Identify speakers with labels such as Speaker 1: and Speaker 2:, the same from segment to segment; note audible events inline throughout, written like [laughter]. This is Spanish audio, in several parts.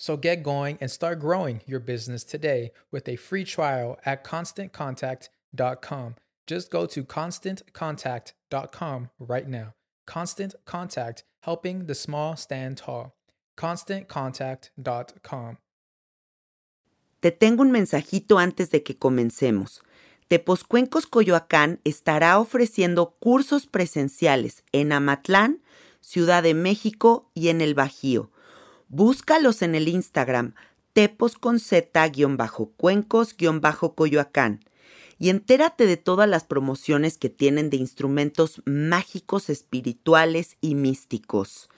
Speaker 1: So get going and start growing your business today with a free trial at constantcontact.com. Just go to constantcontact.com right now. Constant Contact, helping the small stand tall. ConstantContact.com.
Speaker 2: Te tengo un mensajito antes de que comencemos. Teposcuencos Coyoacán estará ofreciendo cursos presenciales en Amatlán, Ciudad de México y en el Bajío Búscalos en el Instagram tepos con z-cuencos-coyoacán y entérate de todas las promociones que tienen de instrumentos mágicos, espirituales y místicos.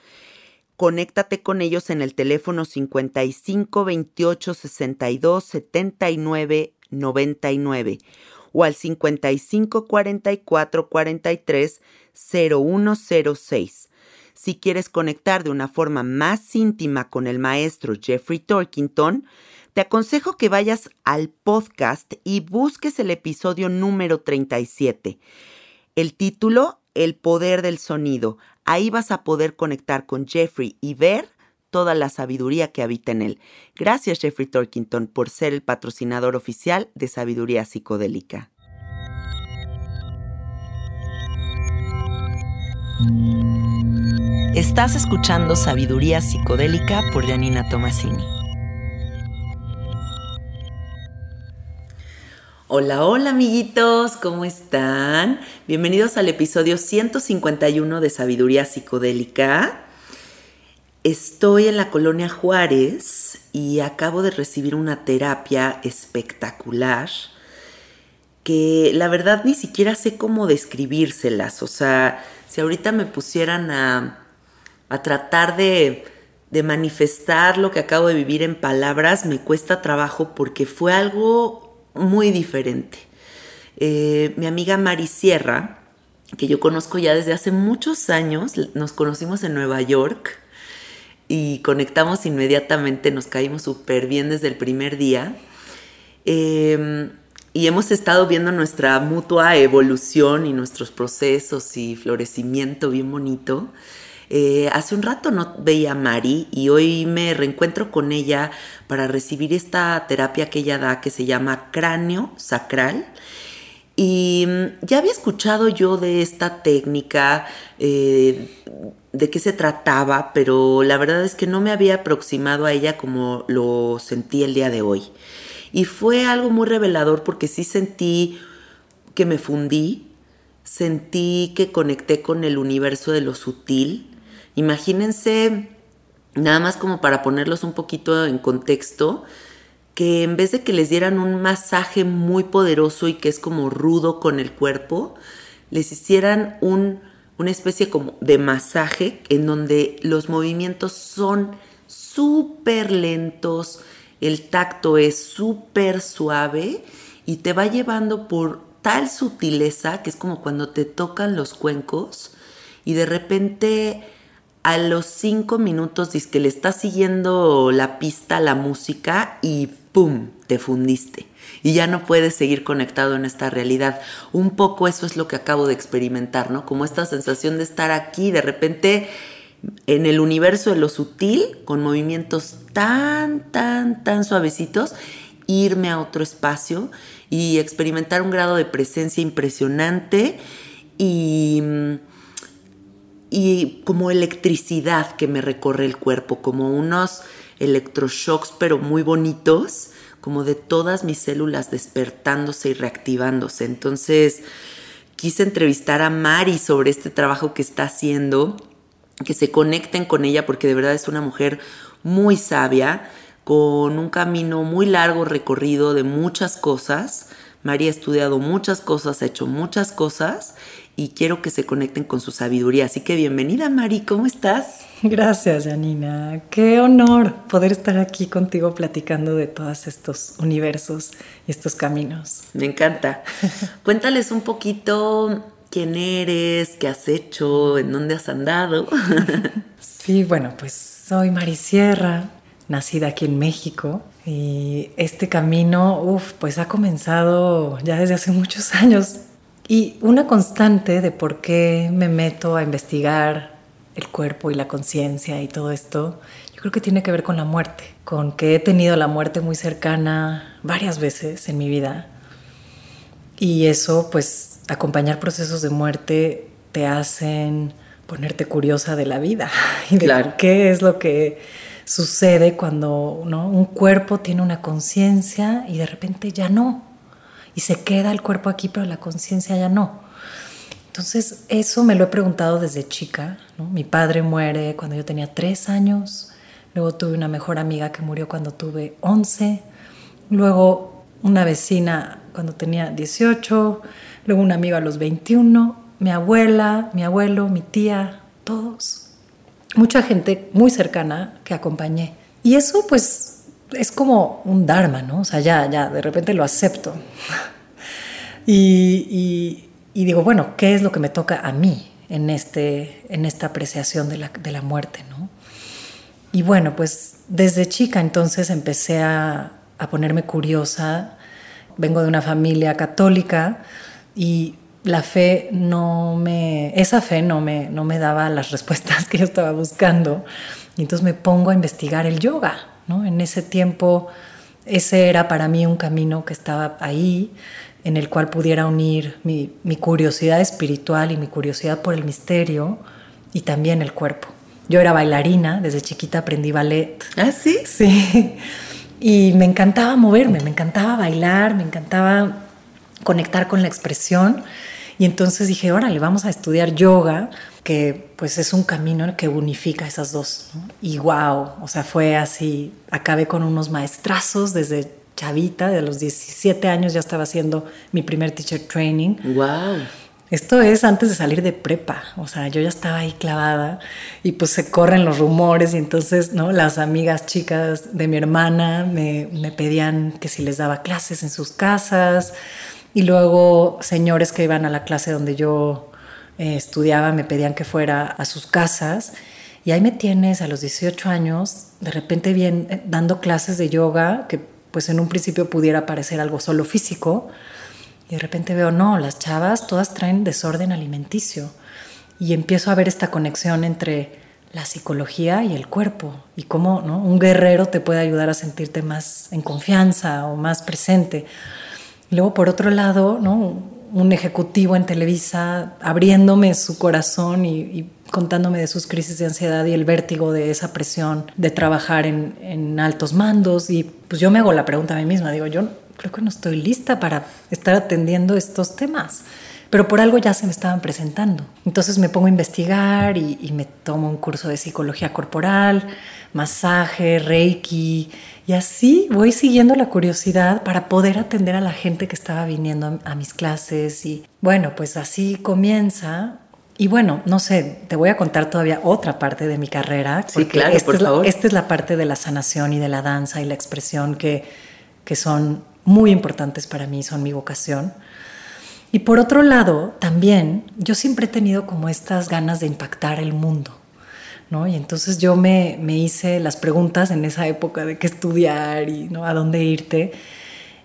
Speaker 2: Conéctate con ellos en el teléfono 55 28 62 79 99 o al 55 44 43 0106 si quieres conectar de una forma más íntima con el maestro Jeffrey Torkington, te aconsejo que vayas al podcast y busques el episodio número 37. El título, El poder del sonido. Ahí vas a poder conectar con Jeffrey y ver toda la sabiduría que habita en él. Gracias Jeffrey Torkington por ser el patrocinador oficial de Sabiduría Psicodélica. Estás escuchando Sabiduría Psicodélica por Janina Tomasini. Hola, hola amiguitos, ¿cómo están? Bienvenidos al episodio 151 de Sabiduría Psicodélica. Estoy en la colonia Juárez y acabo de recibir una terapia espectacular que la verdad ni siquiera sé cómo describírselas. O sea, si ahorita me pusieran a a tratar de, manifestar lo que acabo de vivir en palabras, me cuesta trabajo porque fue algo muy diferente. Eh, mi amiga Mari Sierra, que yo conozco ya desde hace muchos años, nos conocimos en Nueva York y conectamos inmediatamente, nos caímos súper bien desde el primer día. Em, y hemos estado viendo nuestra mutua evolución y nuestros procesos y florecimiento bien bonito. Eh, hace un rato no veía a Mari y hoy me reencuentro con ella para recibir esta terapia que ella da que se llama cráneo sacral. Y mm, ya había escuchado yo de esta técnica, eh, de qué se trataba, pero la verdad es que no me había aproximado a ella como lo sentí el día de hoy. Y fue algo muy revelador porque sí sentí que me fundí, sentí que conecté con el universo de lo sutil. Imagínense, nada más como para ponerlos un poquito en contexto, que en vez de que les dieran un masaje muy poderoso y que es como rudo con el cuerpo, les hicieran un, una especie como de masaje en donde los movimientos son súper lentos, el tacto es súper suave y te va llevando por tal sutileza que es como cuando te tocan los cuencos y de repente a los cinco minutos dices que le estás siguiendo la pista, la música y ¡pum! te fundiste y ya no puedes seguir conectado en esta realidad. Un poco eso es lo que acabo de experimentar, ¿no? Como esta sensación de estar aquí, de repente en el universo de lo sutil, con movimientos tan, tan, tan suavecitos, irme a otro espacio y experimentar un grado de presencia impresionante y, y como electricidad que me recorre el cuerpo, como unos electroshocks pero muy bonitos, como de todas mis células despertándose y reactivándose. Entonces quise entrevistar a Mari sobre este trabajo que está haciendo, que se conecten con ella porque de verdad es una mujer muy sabia, con un camino muy largo recorrido de muchas cosas. María ha estudiado muchas cosas, ha hecho muchas cosas y quiero que se conecten con su sabiduría. Así que bienvenida Mari, ¿cómo estás?
Speaker 3: Gracias, Janina. Qué honor poder estar aquí contigo platicando de todos estos universos y estos caminos.
Speaker 2: Me encanta. [laughs] Cuéntales un poquito quién eres, qué has hecho, en dónde has andado. [laughs]
Speaker 3: sí, bueno, pues soy Mari Sierra, nacida aquí en México. Y este camino, uff, pues ha comenzado ya desde hace muchos años. Y una constante de por qué me meto a investigar el cuerpo y la conciencia y todo esto, yo creo que tiene que ver con la muerte, con que he tenido la muerte muy cercana varias veces en mi vida. Y eso, pues, acompañar procesos de muerte te hacen ponerte curiosa de la vida [laughs] y de qué es lo que sucede cuando un cuerpo tiene una conciencia y de repente ya no y se queda el cuerpo aquí, pero la conciencia ya no. Entonces, eso me lo he preguntado desde chica. Mi padre muere cuando yo tenía tres años, luego tuve una mejor amiga que murió cuando tuve 11, luego una vecina cuando tenía 18, luego una amiga a los 21, mi abuela, mi abuelo, mi tía, todos. Mucha gente muy cercana que acompañé. Y eso pues es como un dharma, ¿no? O sea, ya, ya, de repente lo acepto. y, digo, bueno, ¿qué es lo que me toca a mí en, este, en esta apreciación de la, de la muerte, ¿no? Y bueno, pues desde chica entonces empecé a, a ponerme curiosa. Vengo de una familia católica y la fe no me, esa fe no me, no me daba las [laughs] respuestas que yo estaba buscando. Y entonces me pongo a investigar el yoga. En ese tiempo ese era para mí un camino que estaba ahí, en el cual pudiera unir mi, curiosidad espiritual y mi curiosidad por el misterio y también el cuerpo. Yo era bailarina, desde chiquita aprendí ballet.
Speaker 2: ¿Ah, sí?
Speaker 3: Sí. [laughs] Y me encantaba moverme, me encantaba bailar, me encantaba conectar con la expresión. Y entonces dije, órale, vamos a estudiar yoga que pues es un camino que unifica esas dos. Y wow, o sea, fue así, acabé con unos maestrazos desde chavita, de los 17 años ya estaba haciendo mi primer teacher training.
Speaker 2: Wow.
Speaker 3: Esto es antes de salir de prepa, o sea, yo ya estaba ahí clavada y pues se corren los rumores y entonces, ¿no? Las amigas chicas de mi hermana me, me pedían que si les daba clases en sus casas y luego señores que iban a la clase donde yo eh, estudiaba, me pedían que fuera a sus casas. Y ahí me tienes a los 18 años, de repente bien, eh, dando clases de yoga, que pues en un principio pudiera parecer algo solo físico, y de repente veo, no, las chavas todas traen desorden alimenticio. Y empiezo a ver esta conexión entre la psicología y el cuerpo, y cómo ¿no? un guerrero te puede ayudar a sentirte más en confianza o más presente. Luego, por otro lado, ¿no? un ejecutivo en Televisa abriéndome su corazón y, contándome de sus crisis de ansiedad y el vértigo de esa presión de trabajar en, en altos mandos. Y pues yo me hago la pregunta a mí misma, digo, yo creo que no estoy lista para estar atendiendo estos temas pero por algo ya se me estaban presentando. Entonces me pongo a investigar y, y, me tomo un curso de psicología corporal, masaje, reiki, y así voy siguiendo la curiosidad para poder atender a la gente que estaba viniendo a, a mis clases. Y bueno, pues así comienza y bueno, no sé, te voy a contar todavía otra parte de mi carrera.
Speaker 2: Sí, claro,
Speaker 3: esta
Speaker 2: por
Speaker 3: es la,
Speaker 2: favor.
Speaker 3: Esta es la parte de la sanación y de la danza y la expresión que, que son muy importantes para mí, son mi vocación. Y por otro lado, también yo siempre he tenido como estas ganas de impactar el mundo. ¿no? Y entonces yo me, me, hice las preguntas en esa época de qué estudiar y ¿no? a dónde irte.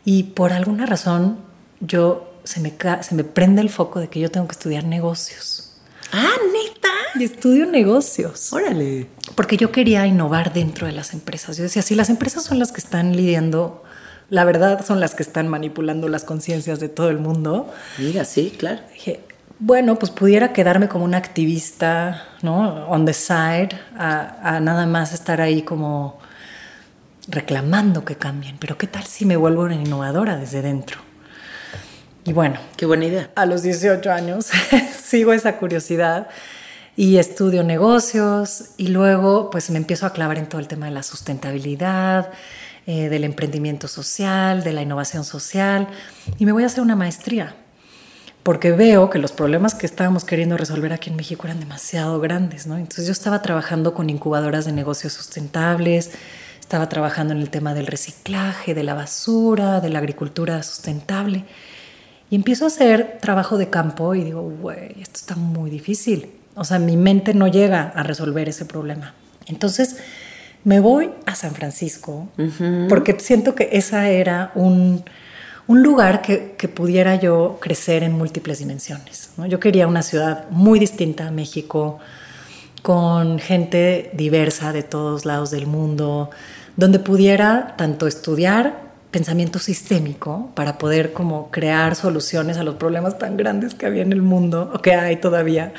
Speaker 3: Y por alguna razón yo se me, se me prende el foco de que yo tengo que estudiar negocios.
Speaker 2: Ah, neta.
Speaker 3: Y estudio negocios.
Speaker 2: Órale.
Speaker 3: Porque yo quería innovar dentro de las empresas. Yo decía, si las empresas son las que están lidiando la verdad son las que están manipulando las conciencias de todo el mundo.
Speaker 2: Mira, sí, claro.
Speaker 3: Dije, bueno, pues pudiera quedarme como una activista, ¿no? On the side, a, a, nada más estar ahí como reclamando que cambien. Pero ¿qué tal si me vuelvo una innovadora desde dentro? Y bueno.
Speaker 2: Qué buena idea.
Speaker 3: A los 18 años [laughs] sigo esa curiosidad y estudio negocios y luego pues me empiezo a clavar en todo el tema de la sustentabilidad, eh, del emprendimiento social, de la innovación social y me voy a hacer una maestría porque veo que los problemas que estábamos queriendo resolver aquí en México eran demasiado grandes, ¿no? Entonces yo estaba trabajando con incubadoras de negocios sustentables, estaba trabajando en el tema del reciclaje, de la basura, de la agricultura sustentable. Y empiezo a hacer trabajo de campo y digo, güey, esto está muy difícil. O sea, mi mente no llega a resolver ese problema. Entonces me voy a San Francisco uh -huh. porque siento que esa era un, un lugar que, que, pudiera yo crecer en múltiples dimensiones. ¿no? Yo quería una ciudad muy distinta a México, con gente diversa de todos lados del mundo, donde pudiera tanto estudiar pensamiento sistémico para poder como crear soluciones a los problemas tan grandes que había en el mundo o que hay todavía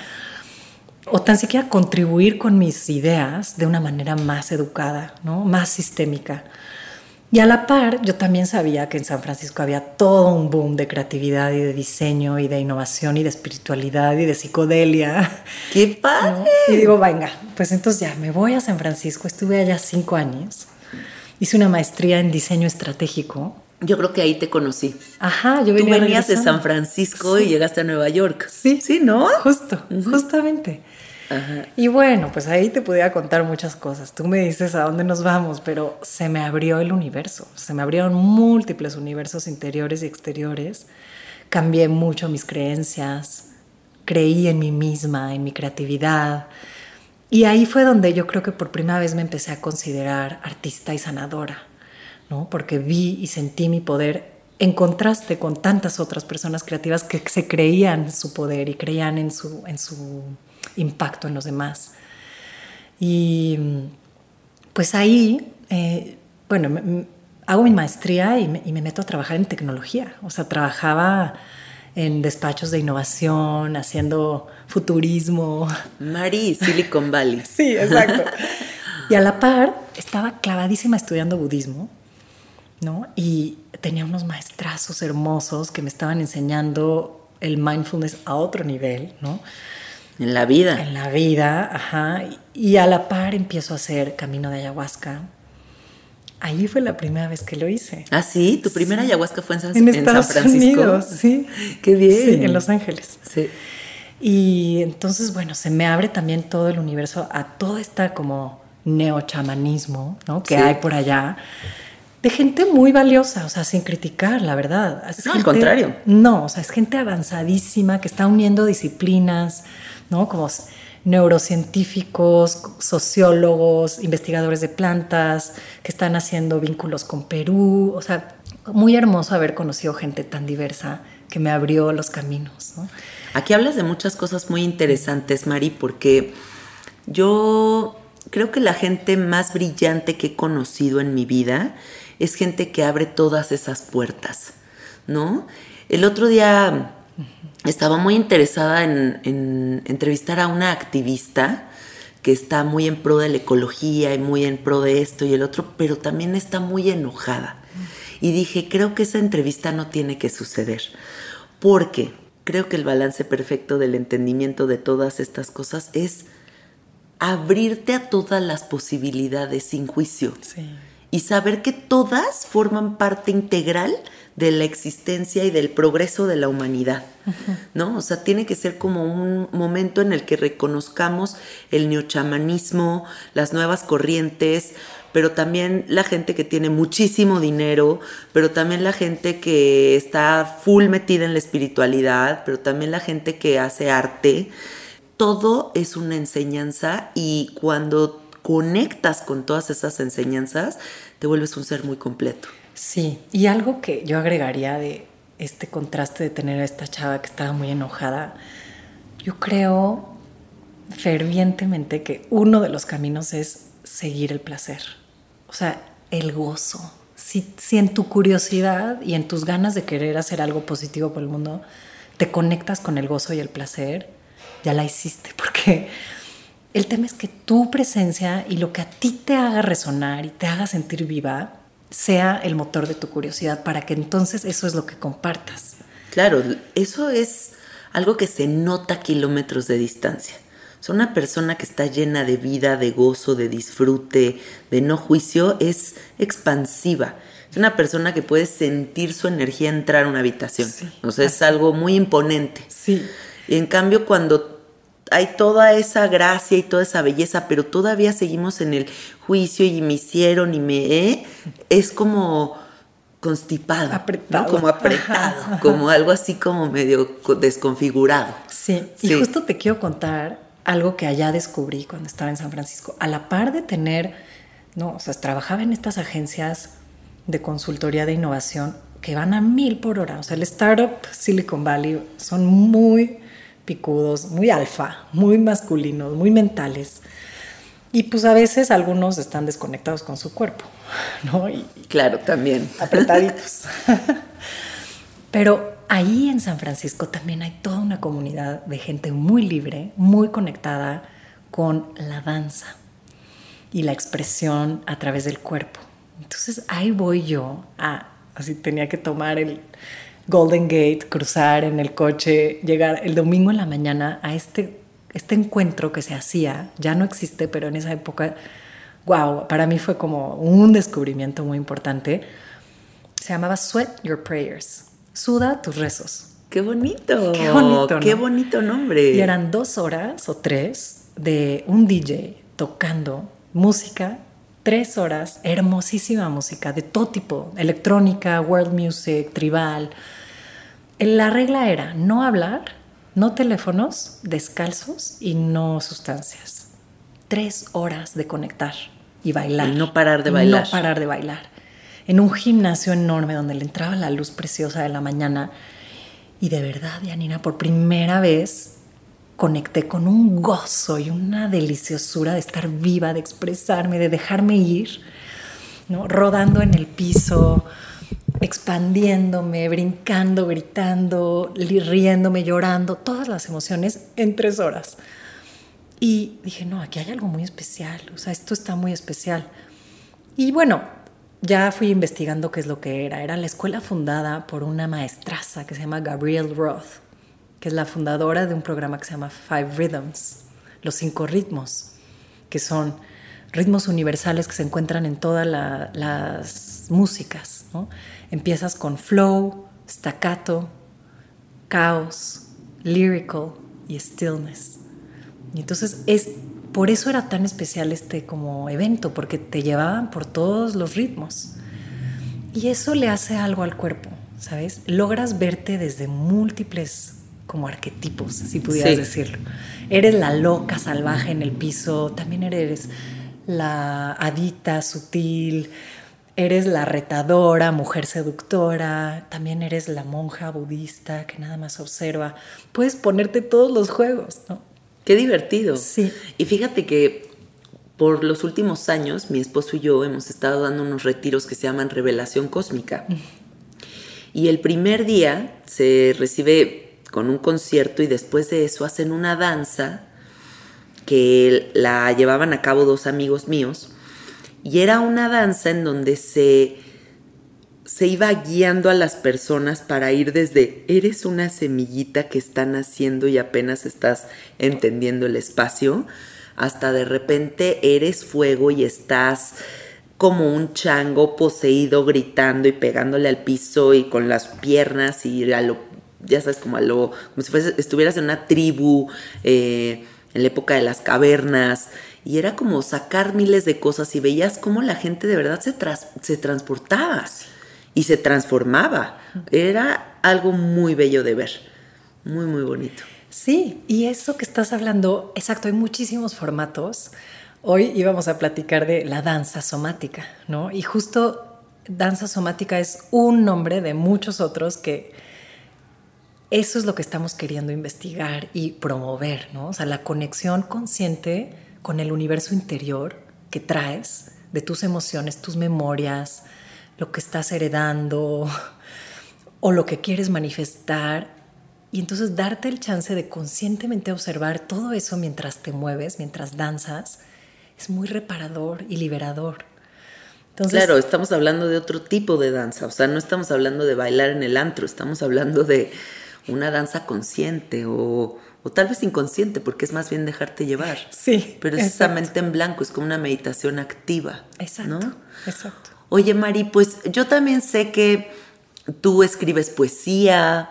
Speaker 3: o tan siquiera contribuir con mis ideas de una manera más educada, ¿no? más sistémica. Y a la par, yo también sabía que en San Francisco había todo un boom de creatividad y de diseño y de innovación y de espiritualidad y de psicodelia. [laughs]
Speaker 2: ¡Qué padre!
Speaker 3: ¿no? Y digo, venga, pues entonces ya me voy a San Francisco. Estuve allá cinco años. Hice una maestría en diseño estratégico.
Speaker 2: Yo creo que ahí te conocí.
Speaker 3: Ajá, yo
Speaker 2: venía Tú venías de San Francisco sí. y llegaste a Nueva York.
Speaker 3: Sí.
Speaker 2: Sí, ¿no?
Speaker 3: Justo, uh -huh. justamente. Ajá. Y bueno, pues ahí te podía contar muchas cosas. Tú me dices a dónde nos vamos, pero se me abrió el universo. Se me abrieron múltiples universos interiores y exteriores. Cambié mucho mis creencias. Creí en mí misma, en mi creatividad. Y ahí fue donde yo creo que por primera vez me empecé a considerar artista y sanadora, ¿no? Porque vi y sentí mi poder en contraste con tantas otras personas creativas que se creían su poder y creían en su, en su impacto en los demás. Y pues ahí, eh, bueno, hago mi maestría y me, y me, meto a trabajar en tecnología. O sea, trabajaba en despachos de innovación, haciendo futurismo.
Speaker 2: Mari, Silicon Valley. [laughs]
Speaker 3: sí, exacto. y a la par, estaba clavadísima estudiando budismo, ¿no? Y tenía unos maestrazos hermosos que me estaban enseñando el mindfulness a otro nivel, ¿no?
Speaker 2: En la vida.
Speaker 3: En la vida, ajá. Y a la par empiezo a hacer camino de ayahuasca. Ahí fue la primera vez que lo hice.
Speaker 2: Ah, sí, tu primera sí. ayahuasca fue en San,
Speaker 3: en
Speaker 2: en
Speaker 3: Estados
Speaker 2: San Francisco.
Speaker 3: Unidos, sí. [laughs]
Speaker 2: Qué bien.
Speaker 3: Sí, en Los Ángeles.
Speaker 2: Sí.
Speaker 3: Y entonces, bueno, se me abre también todo el universo a todo esta como neochamanismo, ¿no? Que
Speaker 2: Sí.
Speaker 3: hay por allá. De gente muy valiosa, o sea, sin criticar, la verdad. Es
Speaker 2: No, al contrario.
Speaker 3: No, o sea, es gente avanzadísima que está uniendo disciplinas, ¿no? Como neurocientíficos, sociólogos, investigadores de plantas, que están haciendo vínculos con Perú. O sea, muy hermoso haber conocido gente tan diversa que me abrió los caminos, ¿no?
Speaker 2: Aquí hablas de muchas cosas muy interesantes, Mari, porque yo creo que la gente más brillante que he conocido en mi vida es gente que abre todas esas puertas, ¿no? El otro día estaba muy interesada en, en entrevistar a una activista que está muy en pro de la ecología y muy en pro de esto y el otro, pero también está muy enojada. Y dije, creo que esa entrevista no tiene que suceder, porque creo que el balance perfecto del entendimiento de todas estas cosas es abrirte a todas las posibilidades sin juicio. Y saber que todas forman parte integral de la existencia y del progreso de la humanidad, ¿no? O sea, tiene que ser como un momento en el que reconozcamos el neochamanismo, las nuevas corrientes, pero también la gente que tiene muchísimo dinero, pero también la gente que está full metida en la espiritualidad, pero también la gente que hace arte. Todo es una enseñanza y cuando conectas con todas esas enseñanzas, te vuelves un ser muy completo.
Speaker 3: Sí, y algo que yo agregaría de este contraste de tener a esta chava que estaba muy enojada, yo creo fervientemente que uno de los caminos es seguir el placer, o sea, el gozo. Si, si en tu curiosidad y en tus ganas de querer hacer algo positivo por el mundo, te conectas con el gozo y el placer, ya la hiciste, [laughs] porque el tema es que tu presencia y lo que a ti te haga resonar y te haga sentir viva, sea el motor de tu curiosidad para que entonces eso es lo que compartas.
Speaker 2: Claro, eso es algo que se nota a kilómetros de distancia. O una persona que está llena de vida, de gozo, de disfrute, de no juicio, es expansiva. Es una persona que puede sentir su energía entrar a una habitación. o sea, es algo muy imponente.
Speaker 3: Sí.
Speaker 2: Y en cambio, cuando hay toda esa gracia y toda esa belleza, pero todavía seguimos en el juicio y me hicieron y me... es como constipado,
Speaker 3: apretado.
Speaker 2: como apretado, como algo así como medio desconfigurado.
Speaker 3: Sí. y justo te quiero contar algo que allá descubrí cuando estaba en San Francisco. A la par de tener, no, o sea, trabajaba en estas agencias de consultoría de innovación que van a mil por hora. O sea, el startup Silicon Valley son muy picudos, muy alfa, muy masculinos, muy mentales. Y pues a veces algunos están desconectados con su cuerpo, [laughs] ¿no? Y,
Speaker 2: claro, también.
Speaker 3: Apretaditos. [laughs] [laughs] Pero ahí en San Francisco también hay toda una comunidad de gente muy libre, muy conectada con la danza y la expresión a través del cuerpo. Entonces ahí voy yo a, así tenía que tomar el, Golden Gate, cruzar en el coche, llegar el domingo en la mañana a este, este encuentro que se hacía, ya no existe, pero en esa época, wow, para mí fue como un descubrimiento muy importante. Se llamaba Sweat Your Prayers, suda tus rezos.
Speaker 2: Qué bonito. Qué bonito. Qué bonito nombre.
Speaker 3: Y eran dos horas o tres de un DJ tocando música, tres horas, hermosísima música de todo tipo, electrónica, world music, tribal, la regla era no hablar, no teléfonos, descalzos y no sustancias. Tres horas de conectar y bailar.
Speaker 2: Y no parar de bailar.
Speaker 3: No parar de bailar. En un gimnasio enorme donde le entraba la luz preciosa de la mañana. Y de verdad, Yanina, por primera vez conecté con un gozo y una deliciosura de estar viva, de expresarme, de dejarme ir, ¿no? rodando en el piso, expandiéndome, brincando, gritando, riéndome, llorando, todas las emociones en tres horas. Y dije, no, aquí hay algo muy especial, o sea, esto está muy especial. Y bueno, ya fui investigando qué es lo que era. Era la escuela fundada por una maestraza que se llama Gabrielle Roth, que es la fundadora de un programa que se llama Five Rhythms, los cinco ritmos, que son ritmos universales que se encuentran en todas las músicas. ¿no? Empiezas con flow, staccato, caos, lyrical y stillness. Y entonces es por eso era tan especial este como evento, porque te llevaban por todos los ritmos. Y eso le hace algo al cuerpo, ¿sabes? Logras verte desde múltiples como arquetipos, si pudieras decirlo. Eres la loca salvaje en el piso, también eres la adita sutil, eres la retadora, mujer seductora, también eres la monja budista que nada más observa. Puedes ponerte todos los juegos, ¿no?
Speaker 2: Qué divertido.
Speaker 3: Sí.
Speaker 2: Y fíjate que por los últimos años, mi esposo y yo hemos estado dando unos retiros que se llaman Revelación Cósmica. Y el primer día se recibe con un concierto y después de eso hacen una danza que la llevaban a cabo dos amigos míos y era una danza en donde se se iba guiando a las personas para ir desde eres una semillita que están haciendo y apenas estás entendiendo el espacio, hasta de repente eres fuego y estás como un chango poseído gritando y pegándole al piso y con las piernas y a lo, ya sabes, como a lo, como si estuvieras en una tribu eh, en la época de las cavernas y era como sacar miles de cosas y veías cómo la gente de verdad se, se transportaba y se transformaba. Era algo muy bello de ver, muy, muy bonito.
Speaker 3: Sí, y eso que estás hablando, exacto, hay muchísimos formatos. Hoy íbamos a platicar de la danza somática, ¿no? Y justo danza somática es un nombre de muchos otros que eso es lo que estamos queriendo investigar y promover, ¿no? O sea, la conexión consciente con el universo interior que traes de tus emociones, tus memorias, lo que estás heredando [laughs] o lo que quieres manifestar. Y entonces darte el chance de conscientemente observar todo eso mientras te mueves, mientras danzas, es muy reparador y liberador.
Speaker 2: Entonces, claro, estamos hablando de otro tipo de danza, o sea, no estamos hablando de bailar en el antro, estamos hablando de una danza consciente o, o tal vez inconsciente, porque es más bien dejarte llevar.
Speaker 3: Sí.
Speaker 2: Pero es esa mente en blanco, es como una meditación activa.
Speaker 3: Exacto.
Speaker 2: ¿no?
Speaker 3: Exacto.
Speaker 2: Oye, Mari, pues yo también sé que tú escribes poesía,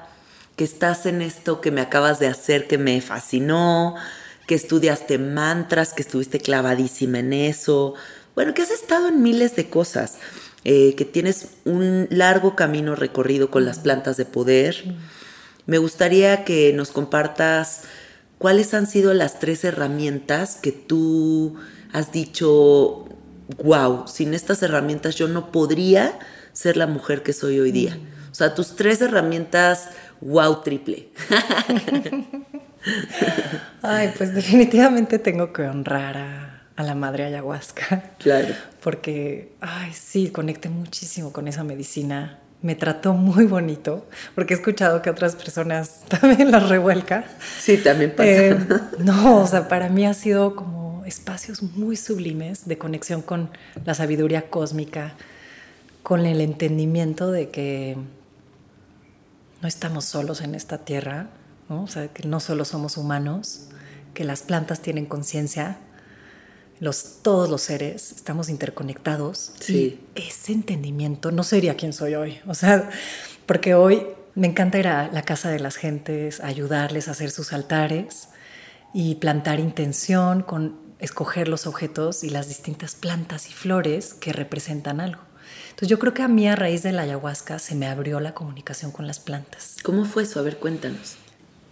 Speaker 2: que estás en esto que me acabas de hacer que me fascinó, que estudiaste mantras, que estuviste clavadísima en eso. Bueno, que has estado en miles de cosas, eh, que tienes un largo camino recorrido con las plantas de poder. Me gustaría que nos compartas cuáles han sido las tres herramientas que tú has dicho, wow, sin estas herramientas yo no podría ser la mujer que soy hoy día. O sea, tus tres herramientas, wow, triple. [laughs]
Speaker 3: Ay, pues definitivamente tengo que honrar a, a, la madre ayahuasca.
Speaker 2: Claro.
Speaker 3: Porque, ay, sí, conecté muchísimo con esa medicina. Me trató muy bonito, porque he escuchado que otras personas [laughs] también las revuelca.
Speaker 2: Sí, también pasa.
Speaker 3: Eh, [laughs] no, o sea, para mí ha sido como espacios muy sublimes de conexión con la sabiduría cósmica, con el entendimiento de que no estamos solos en esta tierra, ¿no? O sea, que no solo somos humanos, que las plantas tienen conciencia, los, todos los seres estamos interconectados.
Speaker 2: Sí.
Speaker 3: Y ese entendimiento no sería quien soy hoy. O sea, porque hoy me encanta ir a la casa de las gentes, ayudarles a hacer sus altares y plantar intención con escoger los objetos y las distintas plantas y flores que representan algo. Entonces yo creo que a mí a raíz de la ayahuasca se me abrió la comunicación con las plantas.
Speaker 2: ¿Cómo fue eso? A ver, cuéntanos.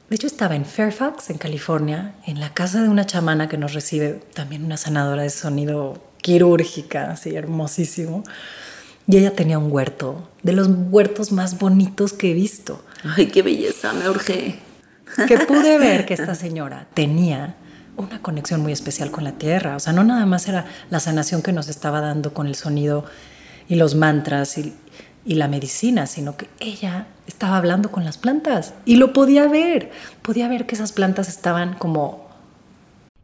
Speaker 3: De hecho estaba en Fairfax, en California, en la casa de una chamana que nos recibe, también una sanadora de sonido quirúrgica, así hermosísimo. Y ella tenía un huerto, de los huertos más bonitos que he visto.
Speaker 2: Ay, qué belleza, me urgé.
Speaker 3: Que pude ver que esta señora tenía una conexión muy especial con la tierra. O sea, no nada más era la sanación que nos estaba dando con el sonido y los mantras y, y, la medicina, sino que ella estaba hablando con las plantas y lo podía ver. Podía ver que esas plantas estaban como...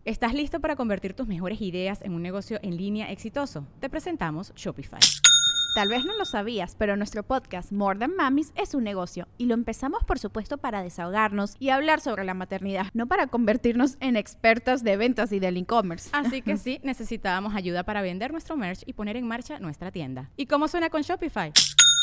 Speaker 4: ¿Estás listo para convertir tus mejores ideas en un negocio en línea exitoso? Te presentamos Shopify.
Speaker 5: Tal vez no lo sabías, pero nuestro podcast More Than Mamis es un negocio y lo empezamos por supuesto para desahogarnos y hablar sobre la maternidad, no para convertirnos en expertas de ventas y del e-commerce.
Speaker 4: Así que [laughs] sí, necesitábamos ayuda para vender nuestro merch y poner en marcha nuestra tienda. ¿Y cómo suena con Shopify?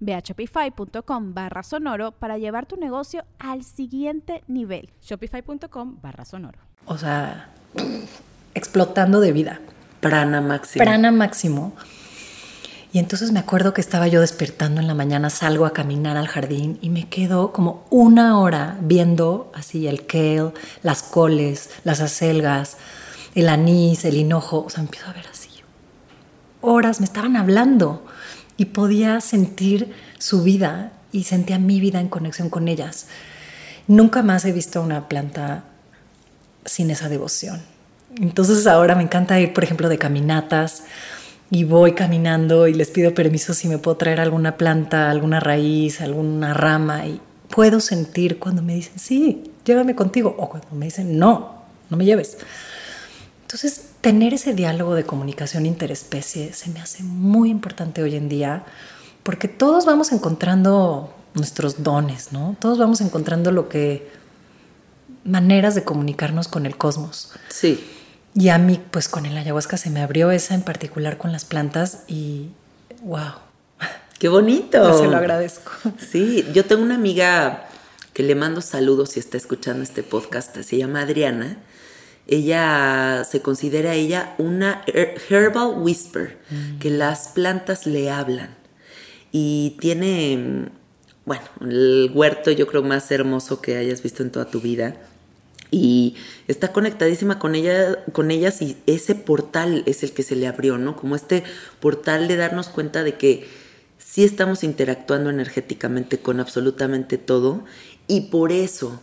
Speaker 5: Ve a shopify.com barra sonoro para llevar tu negocio al siguiente nivel.
Speaker 4: Shopify.com barra sonoro.
Speaker 3: O sea, explotando de vida.
Speaker 2: Prana máximo.
Speaker 3: Prana máximo. Y entonces me acuerdo que estaba yo despertando en la mañana, salgo a caminar al jardín y me quedo como una hora viendo así el kale, las coles, las acelgas, el anís, el hinojo. O sea, empiezo a ver así. Horas me estaban hablando y podía sentir su vida y sentía mi vida en conexión con ellas. Nunca más he visto una planta sin esa devoción. Entonces ahora me encanta ir, por ejemplo, de caminatas y voy caminando y les pido permiso si me puedo traer alguna planta, alguna raíz, alguna rama y puedo sentir cuando me dicen, sí, llévame contigo o cuando me dicen, no, no me lleves. Entonces, tener ese diálogo de comunicación interespecie se me hace muy importante hoy en día porque todos vamos encontrando nuestros dones, ¿no? Todos vamos encontrando lo que maneras de comunicarnos con el cosmos.
Speaker 2: Sí.
Speaker 3: Y a mí, pues con el ayahuasca se me abrió esa en particular con las plantas y wow.
Speaker 2: Qué bonito. [laughs]
Speaker 3: Se lo agradezco.
Speaker 2: Sí, yo tengo una amiga que le mando saludos si está escuchando este podcast, se llama Adriana. Ella se considera ella una herbal whisper, mm. que las plantas le hablan. Y tiene, bueno, el huerto yo creo más hermoso que hayas visto en toda tu vida y está conectadísima con ella con ellas y ese portal es el que se le abrió, ¿no? Como este portal de darnos cuenta de que sí estamos interactuando energéticamente con absolutamente todo y por eso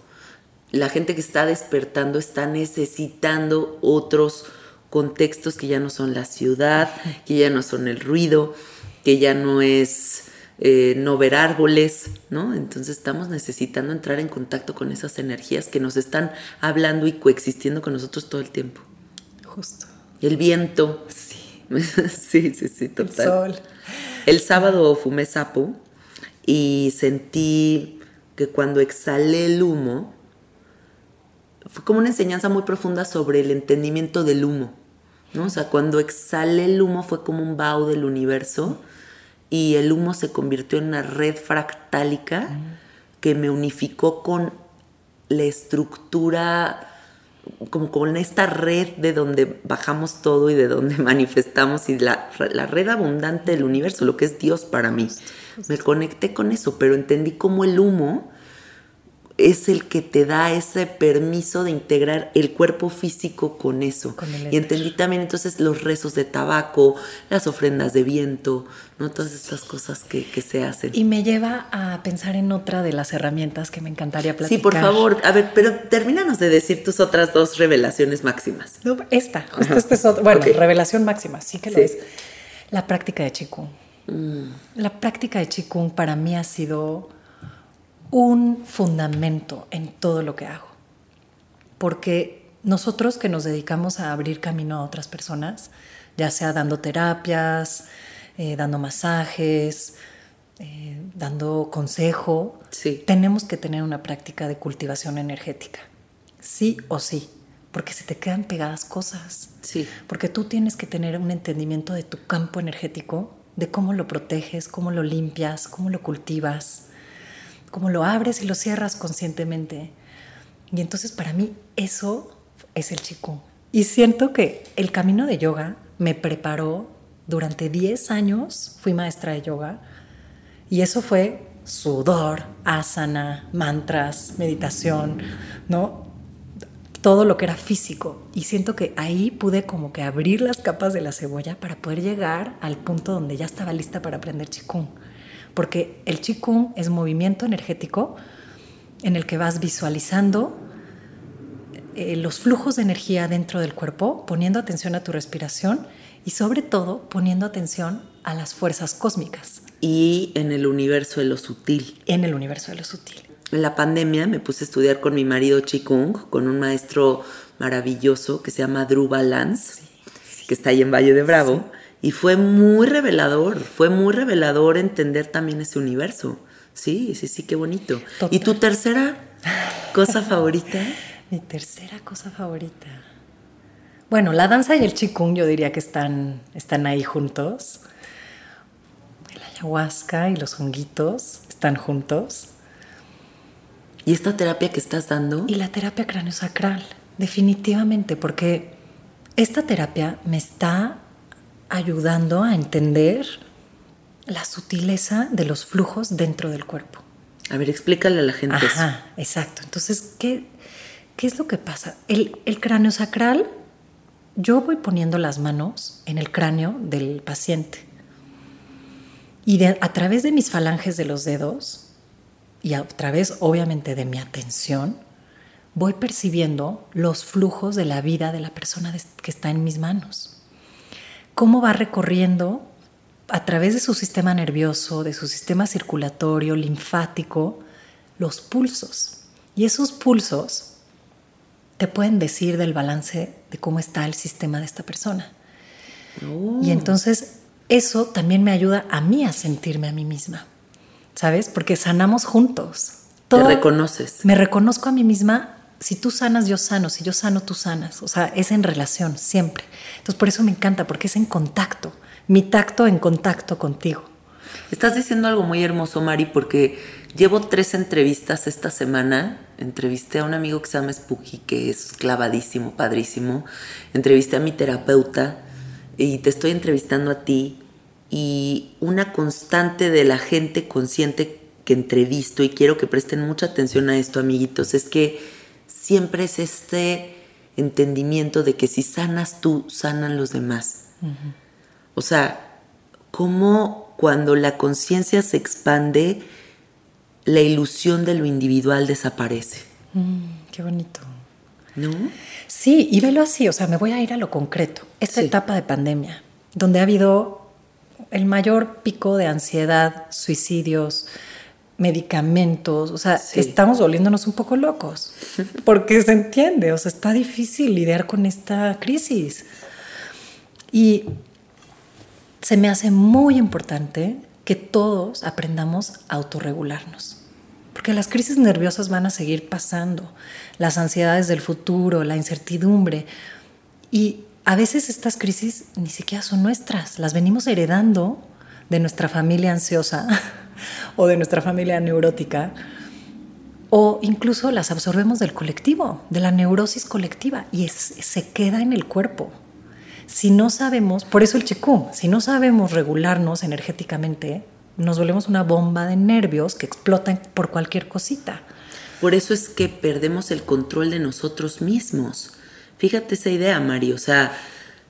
Speaker 2: la gente que está despertando está necesitando otros contextos que ya no son la ciudad, que ya no son el ruido, que ya no es eh, no ver árboles, ¿no? Entonces estamos necesitando entrar en contacto con esas energías que nos están hablando y coexistiendo con nosotros todo el tiempo.
Speaker 3: Justo.
Speaker 2: El viento.
Speaker 3: Sí. [laughs]
Speaker 2: sí, sí, sí, total.
Speaker 3: El sol.
Speaker 2: El sábado fumé sapo y sentí que cuando exhalé el humo, fue como una enseñanza muy profunda sobre el entendimiento del humo. ¿no? O sea, cuando exhalé el humo fue como un vaho del universo y el humo se convirtió en una red fractálica que me unificó con la estructura, como con esta red de donde bajamos todo y de donde [laughs] manifestamos y la, la red abundante del universo, lo que es Dios para mí. Me conecté con eso, pero entendí cómo el humo es el que te da ese permiso de integrar el cuerpo físico con eso. y entendí también entonces los rezos de tabaco, las ofrendas de viento, ¿no? Todas estas cosas que, se hacen.
Speaker 3: Y me lleva a pensar en otra de las herramientas que me encantaría platicar.
Speaker 2: Sí, por favor. A ver, pero termínanos de decir tus otras dos revelaciones máximas.
Speaker 3: esta, justo esta es otra. Bueno, revelación máxima, sí que lo es. La práctica de Qigong. Mm. La práctica de Qigong para mí ha sido un fundamento en todo lo que hago. Porque nosotros que nos dedicamos a abrir camino a otras personas, ya sea dando terapias, eh, dando masajes, eh, dando consejo, tenemos que tener una práctica de cultivación energética. Sí o sí, porque se te quedan pegadas cosas.
Speaker 2: Sí.
Speaker 3: Porque tú tienes que tener un entendimiento de tu campo energético, de cómo lo proteges, cómo lo limpias, cómo lo cultivas como lo abres y lo cierras conscientemente. Y entonces para mí eso es el chiku. Y siento que el camino de yoga me preparó durante 10 años, fui maestra de yoga, y eso fue sudor, asana, mantras, meditación, ¿no? Todo lo que era físico. Y siento que ahí pude como que abrir las capas de la cebolla para poder llegar al punto donde ya estaba lista para aprender chikung porque el Qigong es movimiento energético en el que vas visualizando eh, los flujos de energía dentro del cuerpo, poniendo atención a tu respiración y sobre todo poniendo atención a las fuerzas cósmicas.
Speaker 2: Y en el universo de lo sutil.
Speaker 3: En el universo de lo sutil.
Speaker 2: En la pandemia me puse a estudiar con mi marido Qigong, con un maestro maravilloso que se llama Drew Balance, que está ahí en Valle de Bravo. Y fue muy revelador, fue muy revelador entender también ese universo. Sí, sí, sí, qué bonito. ¿Y tu tercera cosa [laughs] favorita?
Speaker 3: Mi tercera cosa favorita. Bueno, la danza y el chikung yo diría que están, están ahí juntos. El ayahuasca y los honguitos están juntos.
Speaker 2: ¿Y esta terapia que estás dando?
Speaker 3: Y la terapia cráneo-sacral, definitivamente, porque esta terapia me está ayudando a entender la sutileza de los flujos dentro del cuerpo.
Speaker 2: A ver, explícale a la gente
Speaker 3: Ajá, exacto. Entonces, ¿qué, ¿qué es lo que pasa? El, el cráneo sacral, yo voy poniendo las manos en el cráneo del paciente. Y de- a través de mis falanges de los dedos y a través, obviamente, de mi atención, voy percibiendo los flujos de la vida de la persona que está en mis manos. Cómo va recorriendo a través de su sistema nervioso, de su sistema circulatorio, linfático, los pulsos. Y esos pulsos te pueden decir del balance de cómo está el sistema de esta persona.
Speaker 2: Oh.
Speaker 3: Y entonces eso también me ayuda a mí a sentirme a mí misma, ¿sabes? Porque sanamos juntos.
Speaker 2: Te reconoces.
Speaker 3: Me reconozco a mí misma. Si tú sanas, yo sano. Si yo sano, tú sanas. O sea, es en relación, siempre. Entonces, por eso me encanta, porque es en contacto. Mi tacto en contacto contigo.
Speaker 2: Estás diciendo algo muy hermoso, Mari, porque llevo tres entrevistas esta semana. Entrevisté a un amigo que se llama Spooky, que es clavadísimo, padrísimo. Entrevisté a mi terapeuta y te estoy entrevistando a ti. Y una constante de la gente consciente que entrevisto, y quiero que presten mucha atención a esto, amiguitos, es que siempre es este entendimiento de que si sanas tú, sanan los demás. O sea, cómo cuando la conciencia se expande, la ilusión de lo individual desaparece,
Speaker 3: Mm, qué bonito.
Speaker 2: ¿no?
Speaker 3: Sí, y velo así, o sea, me voy a ir a lo concreto. Esta
Speaker 2: Sí.
Speaker 3: etapa de pandemia, donde ha habido el mayor pico de ansiedad, suicidios, medicamentos, o sea,
Speaker 2: Sí.
Speaker 3: estamos volviéndonos un poco locos, [laughs] porque se entiende, o sea, está difícil lidiar con esta crisis. Y se me hace muy importante que todos aprendamos a autorregularnos. Porque las crisis nerviosas van a seguir pasando, las ansiedades del futuro, la incertidumbre. Y a veces estas crisis ni siquiera son nuestras, las venimos heredando de nuestra familia ansiosa [laughs] [laughs] o de nuestra familia neurótica, o incluso las absorbemos del colectivo, de la neurosis colectiva, y es- se queda en el cuerpo. Si no sabemos, por eso el chekú, si no sabemos regularnos energéticamente, nos volvemos una bomba de nervios que explotan por cualquier cosita.
Speaker 2: Por eso es que perdemos el control de nosotros mismos. Fíjate esa idea, Mari. O sea,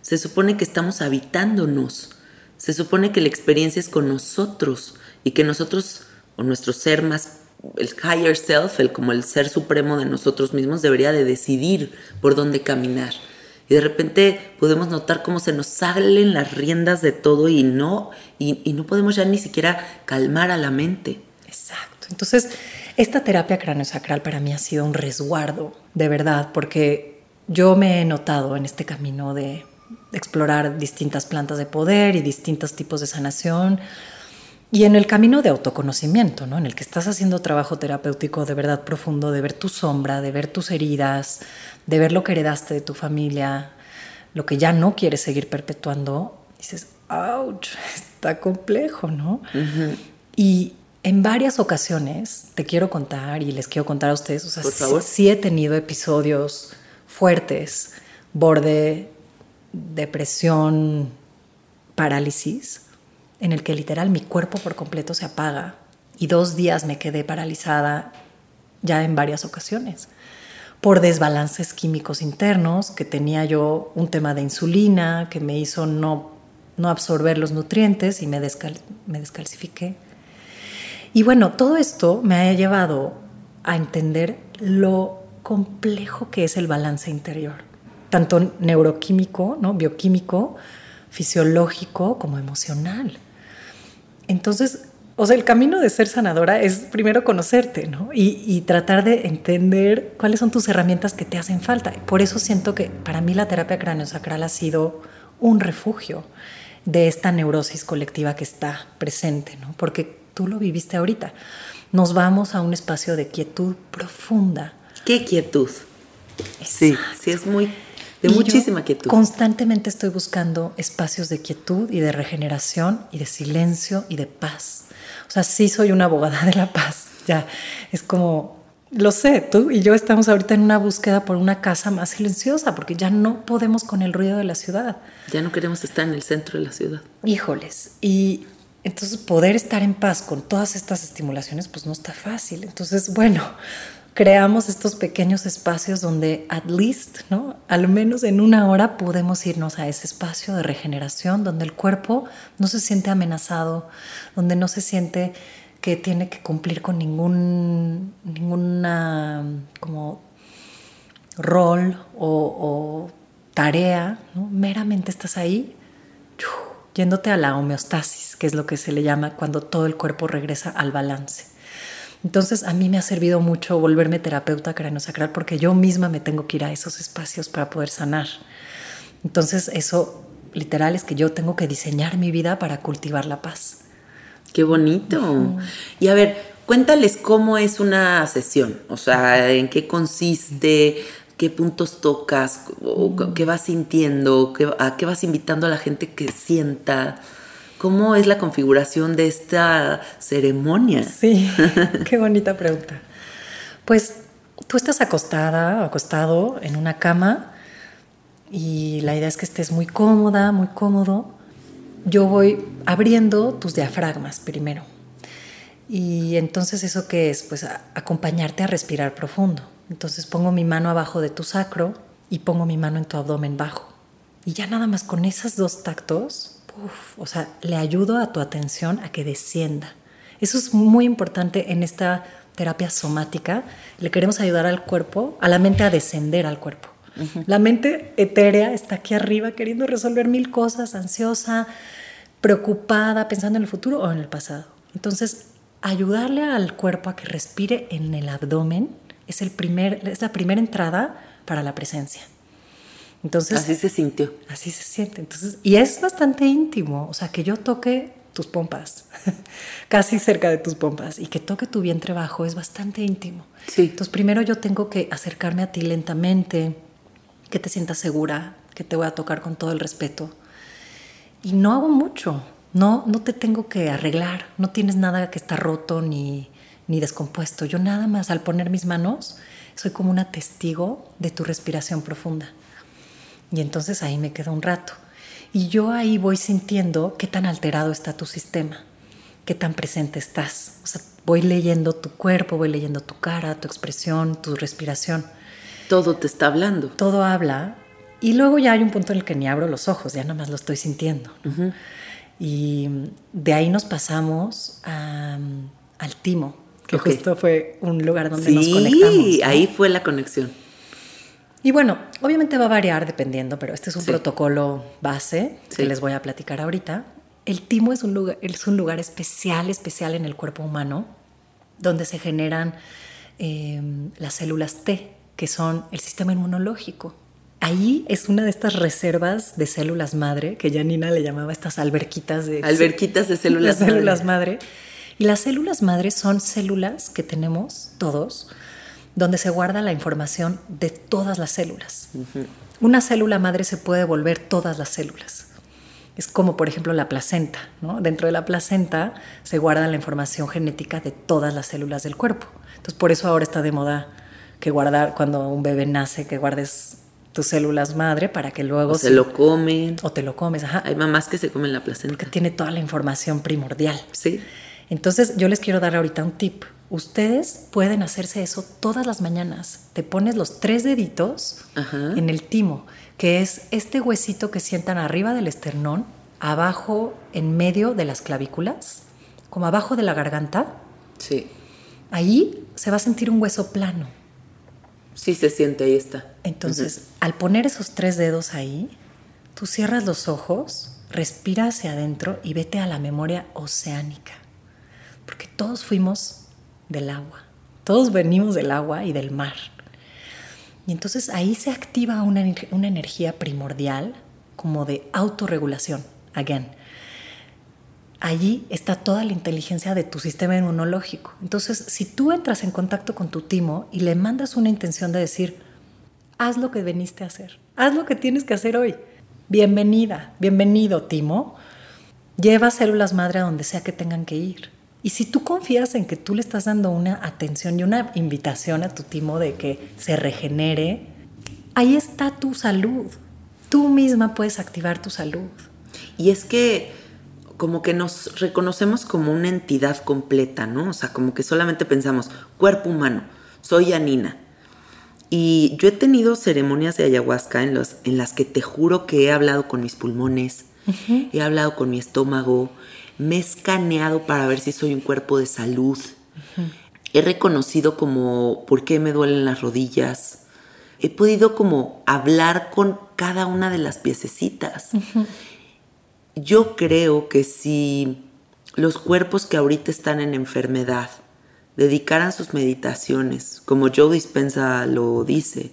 Speaker 2: se supone que estamos habitándonos. Se supone que la experiencia es con nosotros y que nosotros, o nuestro ser más, el higher self, el como el ser supremo de nosotros mismos, debería de decidir por dónde caminar. Y de repente podemos notar cómo se nos salen las riendas de todo y no, y, no podemos ya ni siquiera calmar a la mente.
Speaker 3: Exacto. Entonces, esta terapia craneosacral para mí ha sido un resguardo, de verdad, porque yo me he notado en este camino de explorar distintas plantas de poder y distintos tipos de sanación. Y en el camino de autoconocimiento, ¿no? En el que estás haciendo trabajo terapéutico de verdad profundo, de ver tu sombra, de ver tus heridas, de ver lo que heredaste de tu familia, lo que ya no quieres seguir perpetuando, dices, ouch, [laughs] está complejo, ¿no? Y en varias ocasiones te quiero contar y les quiero contar a ustedes, o sea,
Speaker 2: Por
Speaker 3: sí- sí he tenido episodios fuertes, borde, depresión, parálisis, en el que literal mi cuerpo por completo se apaga y dos días me quedé paralizada ya en varias ocasiones por desbalances químicos internos, que tenía yo un tema de insulina que me hizo no, no absorber los nutrientes y me, descal- me descalcifiqué. Y bueno, todo esto me ha llevado a entender lo complejo que es el balance interior, tanto neuroquímico, ¿no? bioquímico, fisiológico como emocional. Entonces, o sea, el camino de ser sanadora es primero conocerte, ¿no? Y, y tratar de entender cuáles son tus herramientas que te hacen falta. Por eso siento que para mí la terapia craneosacral ha sido un refugio de esta neurosis colectiva que está presente, ¿no? Porque tú lo viviste ahorita. Nos vamos a un espacio de quietud profunda.
Speaker 2: ¡Qué quietud! Sí, sí, es muy. De
Speaker 3: Y
Speaker 2: muchísima quietud.
Speaker 3: Constantemente estoy buscando espacios de quietud y de regeneración y de silencio y de paz. O sea, sí soy una abogada de la paz. Ya, es como, lo sé, tú y yo estamos ahorita en una búsqueda por una casa más silenciosa porque ya no podemos con el ruido de la ciudad.
Speaker 2: Ya no queremos estar en el centro de la ciudad.
Speaker 3: Híjoles, y Entonces, poder estar en paz con todas estas estimulaciones, pues no está fácil. Entonces, bueno, creamos estos pequeños espacios donde, at least, ¿no? Al menos en una hora podemos irnos a ese espacio de regeneración, donde el cuerpo no se siente amenazado, donde no se siente que tiene que cumplir con ningún, ninguna como rol o, tarea, meramente estás ahí yéndote a la homeostasis, que es lo que se le llama cuando todo el cuerpo regresa al balance. Entonces a mí me ha servido mucho volverme terapeuta craniosacral porque yo misma me tengo que ir a esos espacios para poder sanar. Entonces eso literal es que yo tengo que diseñar mi vida para cultivar la paz.
Speaker 2: Qué bonito. Y a ver, cuéntales cómo es una sesión, o sea, en qué consiste, qué puntos tocas, qué vas sintiendo, a qué vas invitando a la gente que sienta. ¿Cómo es la configuración de esta ceremonia?
Speaker 3: Sí, [laughs] qué bonita pregunta. Pues tú estás acostada, acostado en una cama y la idea es que estés muy cómoda, muy cómodo. Yo voy abriendo tus diafragmas primero. Y entonces eso qué es? Pues acompañarte a respirar profundo. Entonces pongo mi mano abajo de tu sacro y pongo mi mano en tu abdomen bajo. Y ya nada más con esos dos tactos, o sea, le ayudo a tu atención a que descienda. Eso es muy importante en esta terapia somática. Le queremos ayudar al cuerpo, a la mente a descender al cuerpo. La mente etérea está aquí arriba queriendo resolver mil cosas, ansiosa, preocupada, pensando en el futuro o en el pasado. Entonces, ayudarle al cuerpo a que respire en el abdomen es, el primer, es la primera entrada para la presencia.
Speaker 2: Entonces, así se sintió.
Speaker 3: Así se siente. Entonces, y es bastante íntimo, o sea, que yo toque tus pompas, [laughs] casi cerca de tus pompas, y que toque tu vientre bajo es bastante íntimo.
Speaker 2: Sí.
Speaker 3: Entonces, primero yo tengo que acercarme a ti lentamente, que te sientas segura, que te voy a tocar con todo el respeto. Y no hago mucho, no, no te tengo que arreglar, no tienes nada que está roto ni, ni descompuesto. Yo nada más al poner mis manos soy como una testigo de tu respiración profunda. Y entonces ahí me quedo un rato. Y yo ahí voy sintiendo qué tan alterado está tu sistema, qué tan presente estás. O sea, voy leyendo tu cuerpo, voy leyendo tu cara, tu expresión, tu respiración.
Speaker 2: Todo te está hablando.
Speaker 3: Todo habla. Y luego ya hay un punto en el que ni abro los ojos, ya nada más lo estoy sintiendo. Y de ahí nos pasamos al timo que justo fue un lugar donde nos conectamos.
Speaker 2: Sí, ahí fue la conexión.
Speaker 3: Y bueno, obviamente va a variar dependiendo, pero este es un protocolo base que les voy a platicar ahorita. El timo es un, lugar, es un lugar especial, especial en el cuerpo humano, donde se generan em, las células T, que son el sistema inmunológico. Ahí es una de estas reservas de células madre, que Janina le llamaba estas alberquitas de...
Speaker 2: Alberquitas de [laughs] células,
Speaker 3: de células madre y las células madres son células que tenemos todos, donde se guarda la información de todas las células. Una célula madre se puede volver todas las células. Es como, por ejemplo, la placenta. Dentro de la placenta se guarda la información genética de todas las células del cuerpo. Entonces, por eso ahora está de moda que guardar cuando un bebé nace, que guardes tus células madre para que luego...
Speaker 2: se, lo comen.
Speaker 3: O te lo comes, ajá.
Speaker 2: Hay mamás que se comen la placenta.
Speaker 3: Porque tiene toda la información primordial.
Speaker 2: Sí.
Speaker 3: Entonces yo les quiero dar ahorita un tip. Ustedes pueden hacerse eso todas las mañanas. Te pones los tres deditos en el timo, que es este huesito que sientan arriba del esternón, abajo, en medio de las clavículas, como abajo de la garganta.
Speaker 2: Sí.
Speaker 3: Ahí se va a sentir un hueso plano.
Speaker 2: Sí, se siente, ahí está.
Speaker 3: Entonces, al poner esos tres dedos ahí, tú cierras los ojos, respira hacia adentro y vete a la memoria oceánica porque todos fuimos del agua, todos venimos del agua y del mar. Y entonces ahí se activa una, energía primordial como de autorregulación, again. Allí está toda la inteligencia de tu sistema inmunológico. Entonces, si tú entras en contacto con tu timo y le mandas una intención de decir, haz lo que veniste a hacer, haz lo que tienes que hacer hoy. Bienvenida, bienvenido, timo. Lleva células madre a donde sea que tengan que ir. Y si tú confías en que tú le estás dando una atención y una invitación a tu timo de que se regenere, ahí está tu salud. Tú misma puedes activar tu salud.
Speaker 2: Y es que como que nos reconocemos como una entidad completa, ¿no? O sea, como que solamente pensamos, cuerpo humano, soy Anina. Y yo he tenido ceremonias de ayahuasca en, los, en las que te juro que he hablado con mis pulmones, he hablado con mi estómago, me he escaneado para ver si soy un cuerpo de salud, he reconocido como por qué me duelen las rodillas, he podido como hablar con cada una de las piececitas. Yo creo que si los cuerpos que ahorita están en enfermedad dedicaran sus meditaciones, como Joe Dispensa lo dice,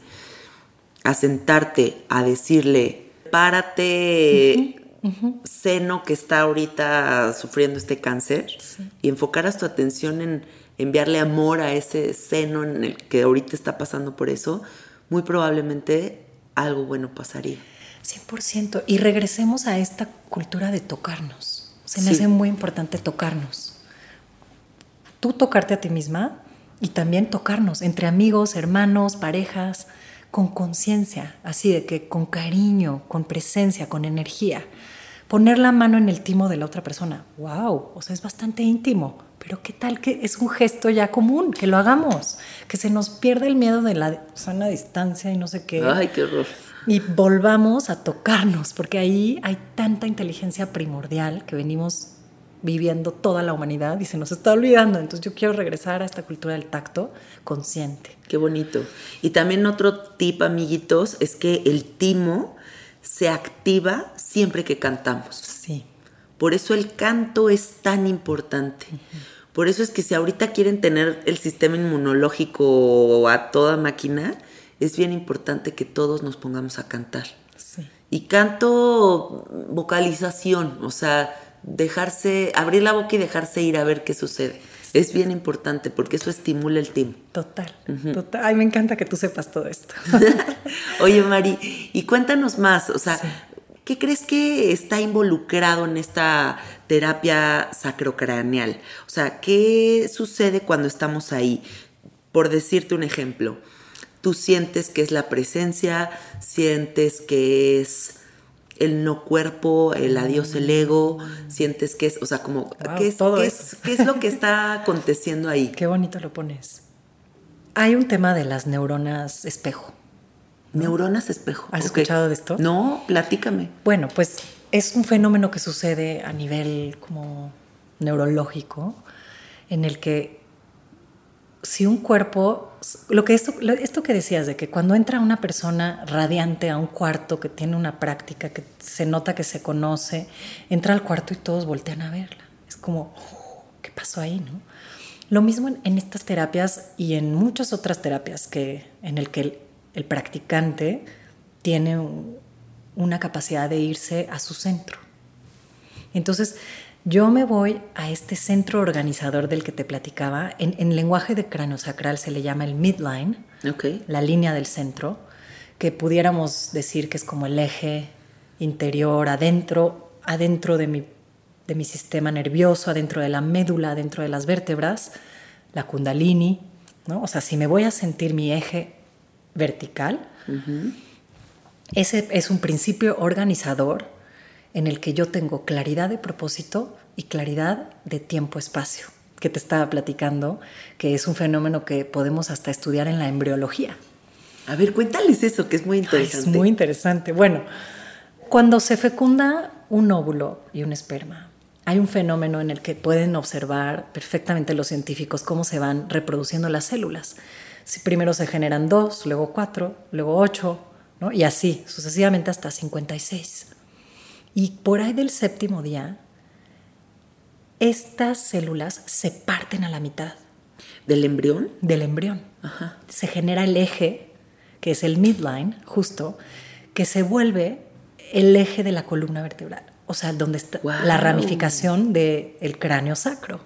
Speaker 2: a sentarte a decirle, párate, seno que está ahorita sufriendo este cáncer, y enfocaras tu atención en enviarle amor a ese seno en el que ahorita está pasando por eso, muy probablemente algo bueno pasaría.
Speaker 3: 100%. Y regresemos a esta cultura de tocarnos. Se me hace muy importante tocarnos. Tú tocarte a ti misma y también tocarnos entre amigos, hermanos, parejas, con conciencia, así de que con cariño, con presencia, con energía. Poner la mano en el timo de la otra persona. ¡Wow! O sea, es bastante íntimo. Pero ¿qué tal que es un gesto ya común? Que lo hagamos. Que se nos pierda el miedo de la sana distancia y no sé qué.
Speaker 2: ¡Ay, qué horror!
Speaker 3: y volvamos a tocarnos, porque ahí hay tanta inteligencia primordial que venimos viviendo toda la humanidad y se nos está olvidando. Entonces yo quiero regresar a esta cultura del tacto consciente.
Speaker 2: Qué bonito. Y también otro tip, amiguitos, es que el timo se activa siempre que cantamos.
Speaker 3: Sí.
Speaker 2: Por eso el canto es tan importante. Por eso es que si ahorita quieren tener el sistema inmunológico a toda máquina, es bien importante que todos nos pongamos a cantar. Y canto vocalización, o sea, dejarse, abrir la boca y dejarse ir a ver qué sucede. Es bien importante porque eso estimula el tiempo.
Speaker 3: Total, total. Ay, me encanta que tú sepas todo esto. [laughs]
Speaker 2: Oye, Mari, y cuéntanos más, o sea, ¿qué crees que está involucrado en esta terapia sacrocraneal? O sea, ¿qué sucede cuando estamos ahí? Por decirte un ejemplo, tú sientes que es la presencia, sientes que es el no cuerpo, el adiós, el ego, sientes que es, o sea, como, ¿qué, es, ¿qué, es, ¿qué, es, lo que está [laughs] aconteciendo ahí?
Speaker 3: Qué bonito lo pones. Hay un tema de las neuronas espejo.
Speaker 2: Neuronas espejo.
Speaker 3: ¿Has escuchado de esto?
Speaker 2: No, platícame.
Speaker 3: Bueno, pues es un fenómeno que sucede a nivel como neurológico, en el que si un cuerpo, lo que esto, esto que decías de que cuando entra una persona radiante a un cuarto que tiene una práctica, que se nota que se conoce, entra al cuarto y todos voltean a verla. Es como, oh, ¿qué pasó ahí? No? Lo mismo en, estas terapias y en muchas otras terapias que, en el que el, practicante tiene una capacidad de irse a su centro. Entonces, yo me voy a este centro organizador del que te platicaba. En, lenguaje de cráneo sacral se le llama el midline, la línea del centro, que pudiéramos decir que es como el eje interior, adentro, adentro de mi, de mi sistema nervioso, adentro de la médula, adentro de las vértebras, la kundalini. ¿no? O sea, si me voy a sentir mi eje vertical, ese es un principio organizador en el que yo tengo claridad de propósito y claridad de tiempo-espacio, que te estaba platicando, que es un fenómeno que podemos hasta estudiar en la embriología.
Speaker 2: A ver, cuéntales eso, que es muy interesante.
Speaker 3: es muy interesante. Bueno, cuando se fecunda un óvulo y un esperma, hay un fenómeno en el que pueden observar perfectamente los científicos cómo se van reproduciendo las células. Si primero se generan dos, luego cuatro, luego ocho, ¿no? y así sucesivamente hasta 56. Y por ahí del séptimo día, estas células se parten a la mitad.
Speaker 2: ¿Del embrión?
Speaker 3: Del embrión. Se genera el eje, que es el midline, justo, que se vuelve el eje de la columna vertebral. O sea, donde está la ramificación del cráneo sacro.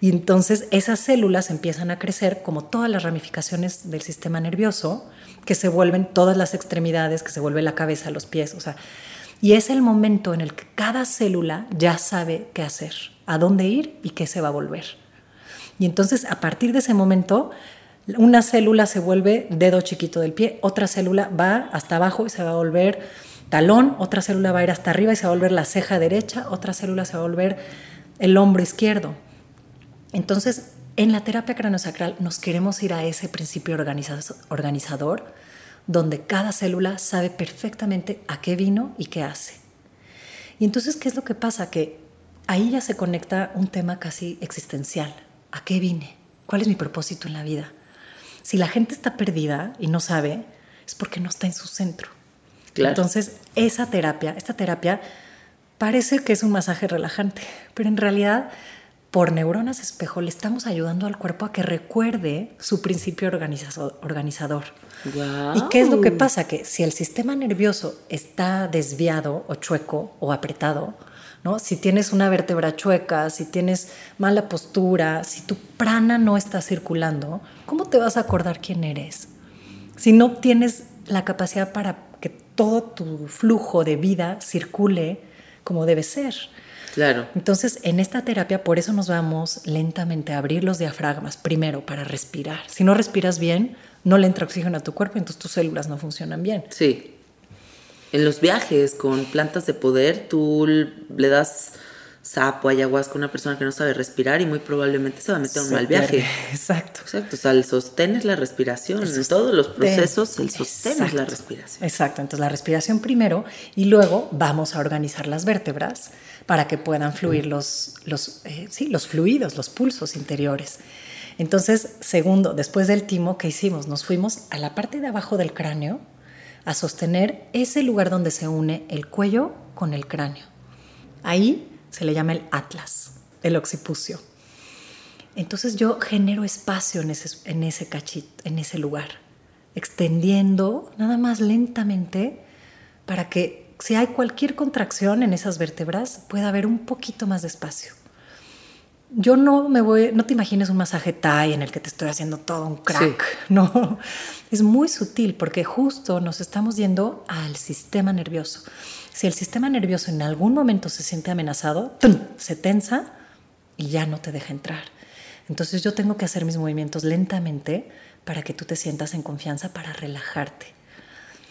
Speaker 3: Y entonces esas células empiezan a crecer como todas las ramificaciones del sistema nervioso, que se vuelven todas las extremidades, que se vuelve la cabeza, los pies, o sea, y es el momento en el que cada célula ya sabe qué hacer, a dónde ir y qué se va a volver. Y entonces a partir de ese momento, una célula se vuelve dedo chiquito del pie, otra célula va hasta abajo y se va a volver talón, otra célula va a ir hasta arriba y se va a volver la ceja derecha, otra célula se va a volver el hombro izquierdo. Entonces, en la terapia craniosacral nos queremos ir a ese principio organizador donde cada célula sabe perfectamente a qué vino y qué hace. Y entonces, ¿qué es lo que pasa? Que ahí ya se conecta un tema casi existencial. ¿A qué vine? ¿Cuál es mi propósito en la vida? Si la gente está perdida y no sabe, es porque no está en su centro. Entonces, esa terapia, esta terapia parece que es un masaje relajante, pero en realidad por neuronas espejo le estamos ayudando al cuerpo a que recuerde su principio organizador. ¿Y qué es lo que pasa? Que si el sistema nervioso está desviado o chueco o apretado, ¿no? si tienes una vértebra chueca, si tienes mala postura, si tu prana no está circulando, ¿cómo te vas a acordar quién eres? Si no tienes la capacidad para que todo tu flujo de vida circule como debe ser.
Speaker 2: Claro.
Speaker 3: Entonces, en esta terapia, por eso nos vamos lentamente a abrir los diafragmas, primero para respirar. Si no respiras bien, no le entra oxígeno a tu cuerpo, entonces tus células no funcionan bien.
Speaker 2: Sí. En los viajes con plantas de poder, tú le das sapo, ayahuasca a una persona que no sabe respirar y muy probablemente se va a meter en un mal viaje. [laughs]
Speaker 3: Exacto.
Speaker 2: Exacto. O sea, el sostén es la respiración. En todos los procesos, el sostén es la respiración.
Speaker 3: Exacto. Entonces, la respiración primero y luego vamos a organizar las vértebras para que puedan fluir los, los, eh, sí, los fluidos, los pulsos interiores. Entonces, segundo, después del timo, ¿qué hicimos? Nos fuimos a la parte de abajo del cráneo a sostener ese lugar donde se une el cuello con el cráneo. Ahí se le llama el atlas, el occipucio. Entonces yo genero espacio en ese, en ese cachito, en ese lugar, extendiendo nada más lentamente para que si hay cualquier contracción en esas vértebras, puede haber un poquito más de espacio. Yo no me voy, no te imagines un masaje Thai en el que te estoy haciendo todo un crack, [laughs] no. Es muy sutil porque justo nos estamos yendo al sistema nervioso. Si el sistema nervioso en algún momento se siente amenazado, se tensa y ya no te deja entrar. Entonces yo tengo que hacer mis movimientos lentamente para que tú te sientas en confianza para relajarte.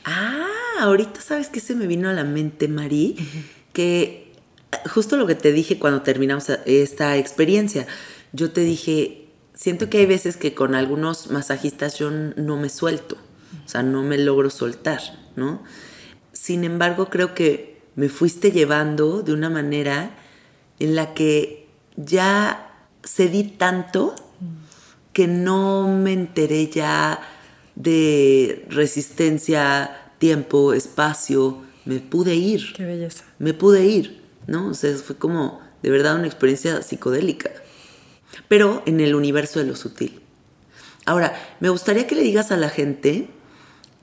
Speaker 2: Ah, ahorita sabes que se me vino a la mente, Mari, que justo lo que te dije cuando terminamos esta experiencia, yo te dije, siento que hay veces que con algunos masajistas yo no me suelto, o sea, no me logro soltar, ¿no? Sin embargo, creo que me fuiste llevando de una manera en la que ya cedí tanto que no me enteré ya de resistencia, tiempo, espacio, me pude ir.
Speaker 3: Qué belleza.
Speaker 2: Me pude ir, ¿no? O sea, fue como de verdad una experiencia psicodélica, pero en el universo de lo sutil. Ahora, me gustaría que le digas a la gente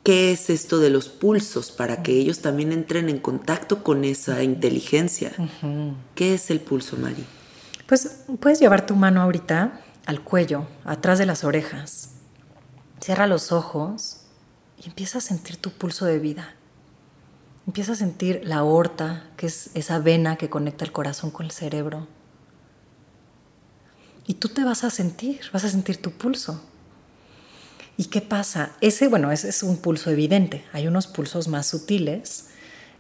Speaker 2: qué es esto de los pulsos para que ellos también entren en contacto con esa inteligencia. ¿Qué es el pulso, Mari?
Speaker 3: Pues puedes llevar tu mano ahorita al cuello, atrás de las orejas. Cierra los ojos y empieza a sentir tu pulso de vida. Empieza a sentir la aorta, que es esa vena que conecta el corazón con el cerebro. Y tú te vas a sentir, vas a sentir tu pulso. ¿Y qué pasa? Ese, bueno, ese es un pulso evidente. Hay unos pulsos más sutiles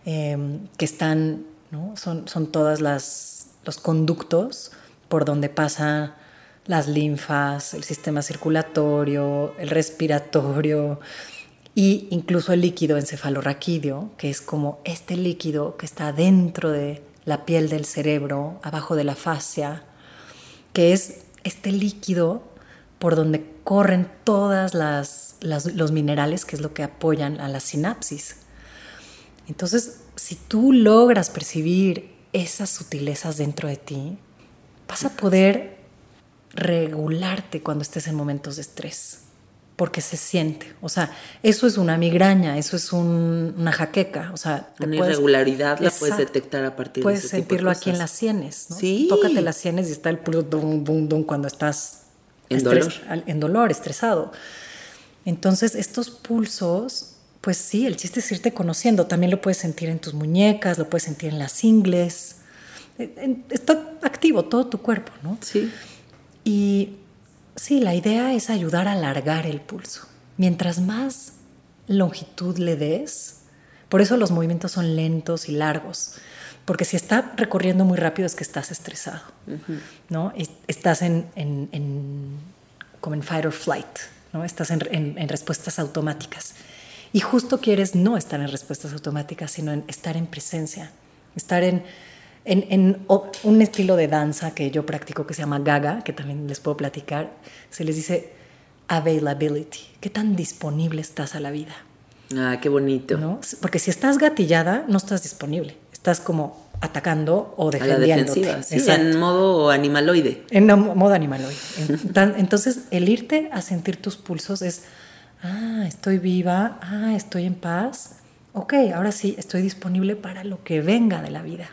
Speaker 3: em, que están, ¿no? Son, son todas las los conductos por donde pasa las linfas, el sistema circulatorio, el respiratorio e incluso el líquido encefalorraquídeo, que es como este líquido que está dentro de la piel del cerebro, abajo de la fascia, que es este líquido por donde corren todas las, los minerales, que es lo que apoyan a la sinapsis. Entonces, si tú logras percibir esas sutilezas dentro de ti, vas a poder regularte cuando estés en momentos de estrés, porque se siente. O sea, eso es una migraña, eso es una jaqueca. O sea,
Speaker 2: una irregularidad la puedes detectar a partir
Speaker 3: de
Speaker 2: ese
Speaker 3: sentirlo aquí en las sienes. ¿no?
Speaker 2: Sí.
Speaker 3: Tócate las sienes y está el pulso dum, dum, dum cuando estás
Speaker 2: en dolor.
Speaker 3: En dolor, estresado. Entonces, estos pulsos, pues sí, el chiste es irte conociendo. También lo puedes sentir en tus muñecas, lo puedes sentir en las ingles. Está activo todo tu cuerpo, ¿no?
Speaker 2: Sí.
Speaker 3: Y sí, la idea es ayudar a alargar el pulso. Mientras más longitud le des, Por eso los movimientos son lentos y largos. Porque si está recorriendo muy rápido es que estás estresado, ¿no? estás en, como en fight or flight, ¿no? Estás en, en, respuestas automáticas. Y justo quieres no estar en respuestas automáticas, sino en estar en presencia, estar en, en, un estilo de danza que yo practico que se llama Gaga, que también les puedo platicar. Se les dice availability, qué tan disponible estás a la vida.
Speaker 2: Ah, qué bonito.
Speaker 3: ¿No? Porque si estás gatillada, no estás disponible. Estás como atacando o defendiendo.
Speaker 2: Sí, en modo animaloide.
Speaker 3: En modo animaloide. [laughs] Entonces, el irte a sentir tus pulsos es, ah, estoy viva, ah, estoy en paz. Ok, ahora sí, estoy disponible para lo que venga de la vida.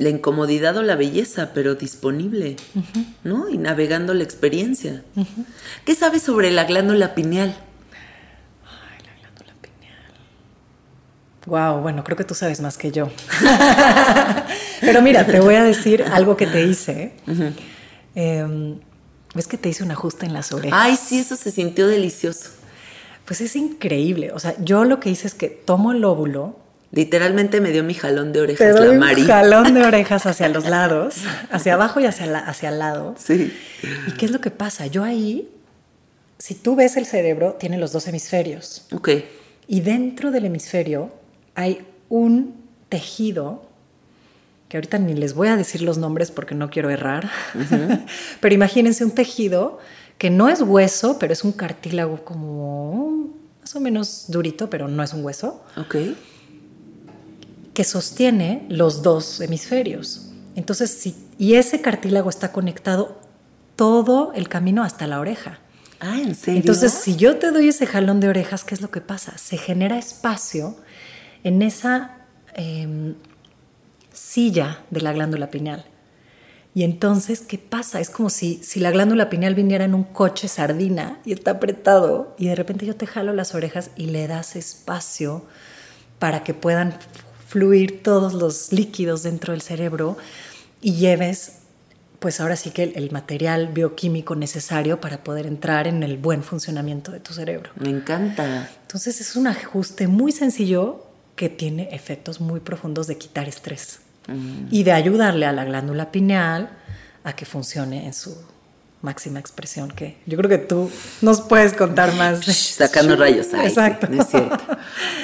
Speaker 2: La incomodidad o la belleza, pero disponible, ¿no? Y navegando la experiencia. ¿Qué sabes sobre la glándula pineal?
Speaker 3: Wow, bueno, creo que tú sabes más que yo. [laughs] Pero mira, te voy a decir algo que te hice. Em, ¿Ves que te hice un ajuste en las orejas?
Speaker 2: Ay, sí, eso se sintió delicioso.
Speaker 3: Pues es increíble. O sea, yo lo que hice es que tomo el óvulo.
Speaker 2: Literalmente me dio mi jalón de orejas, la
Speaker 3: Mari. jalón de [laughs] orejas hacia los lados, hacia abajo y hacia, hacia el lado.
Speaker 2: Sí.
Speaker 3: ¿Y qué es lo que pasa? Yo ahí, si tú ves el cerebro, tiene los dos hemisferios.
Speaker 2: Ok.
Speaker 3: Y dentro del hemisferio hay un tejido, que ahorita ni les voy a decir los nombres porque no quiero errar, [laughs] pero imagínense un tejido que no es hueso, pero es un cartílago como más o menos durito, pero no es un hueso.
Speaker 2: Ok.
Speaker 3: Que sostiene los dos hemisferios. Entonces, sí, y ese cartílago está conectado todo el camino hasta la oreja.
Speaker 2: Ah, ¿en serio?
Speaker 3: Entonces, si yo te doy ese jalón de orejas, ¿qué es lo que pasa? Se genera espacio en esa em, silla de la glándula pineal. Y entonces, ¿qué pasa? Es como si, si la glándula pineal viniera en un coche sardina y está apretado y de repente yo te jalo las orejas y le das espacio para que puedan fluir todos los líquidos dentro del cerebro y lleves, pues ahora sí que el, material bioquímico necesario para poder entrar en el buen funcionamiento de tu cerebro.
Speaker 2: Me encanta.
Speaker 3: Entonces es un ajuste muy sencillo que tiene efectos muy profundos de quitar estrés mm. y de ayudarle a la glándula pineal a que funcione en su máxima expresión, que yo creo que tú nos puedes contar más.
Speaker 2: Sacando rayos. Exacto. es cierto.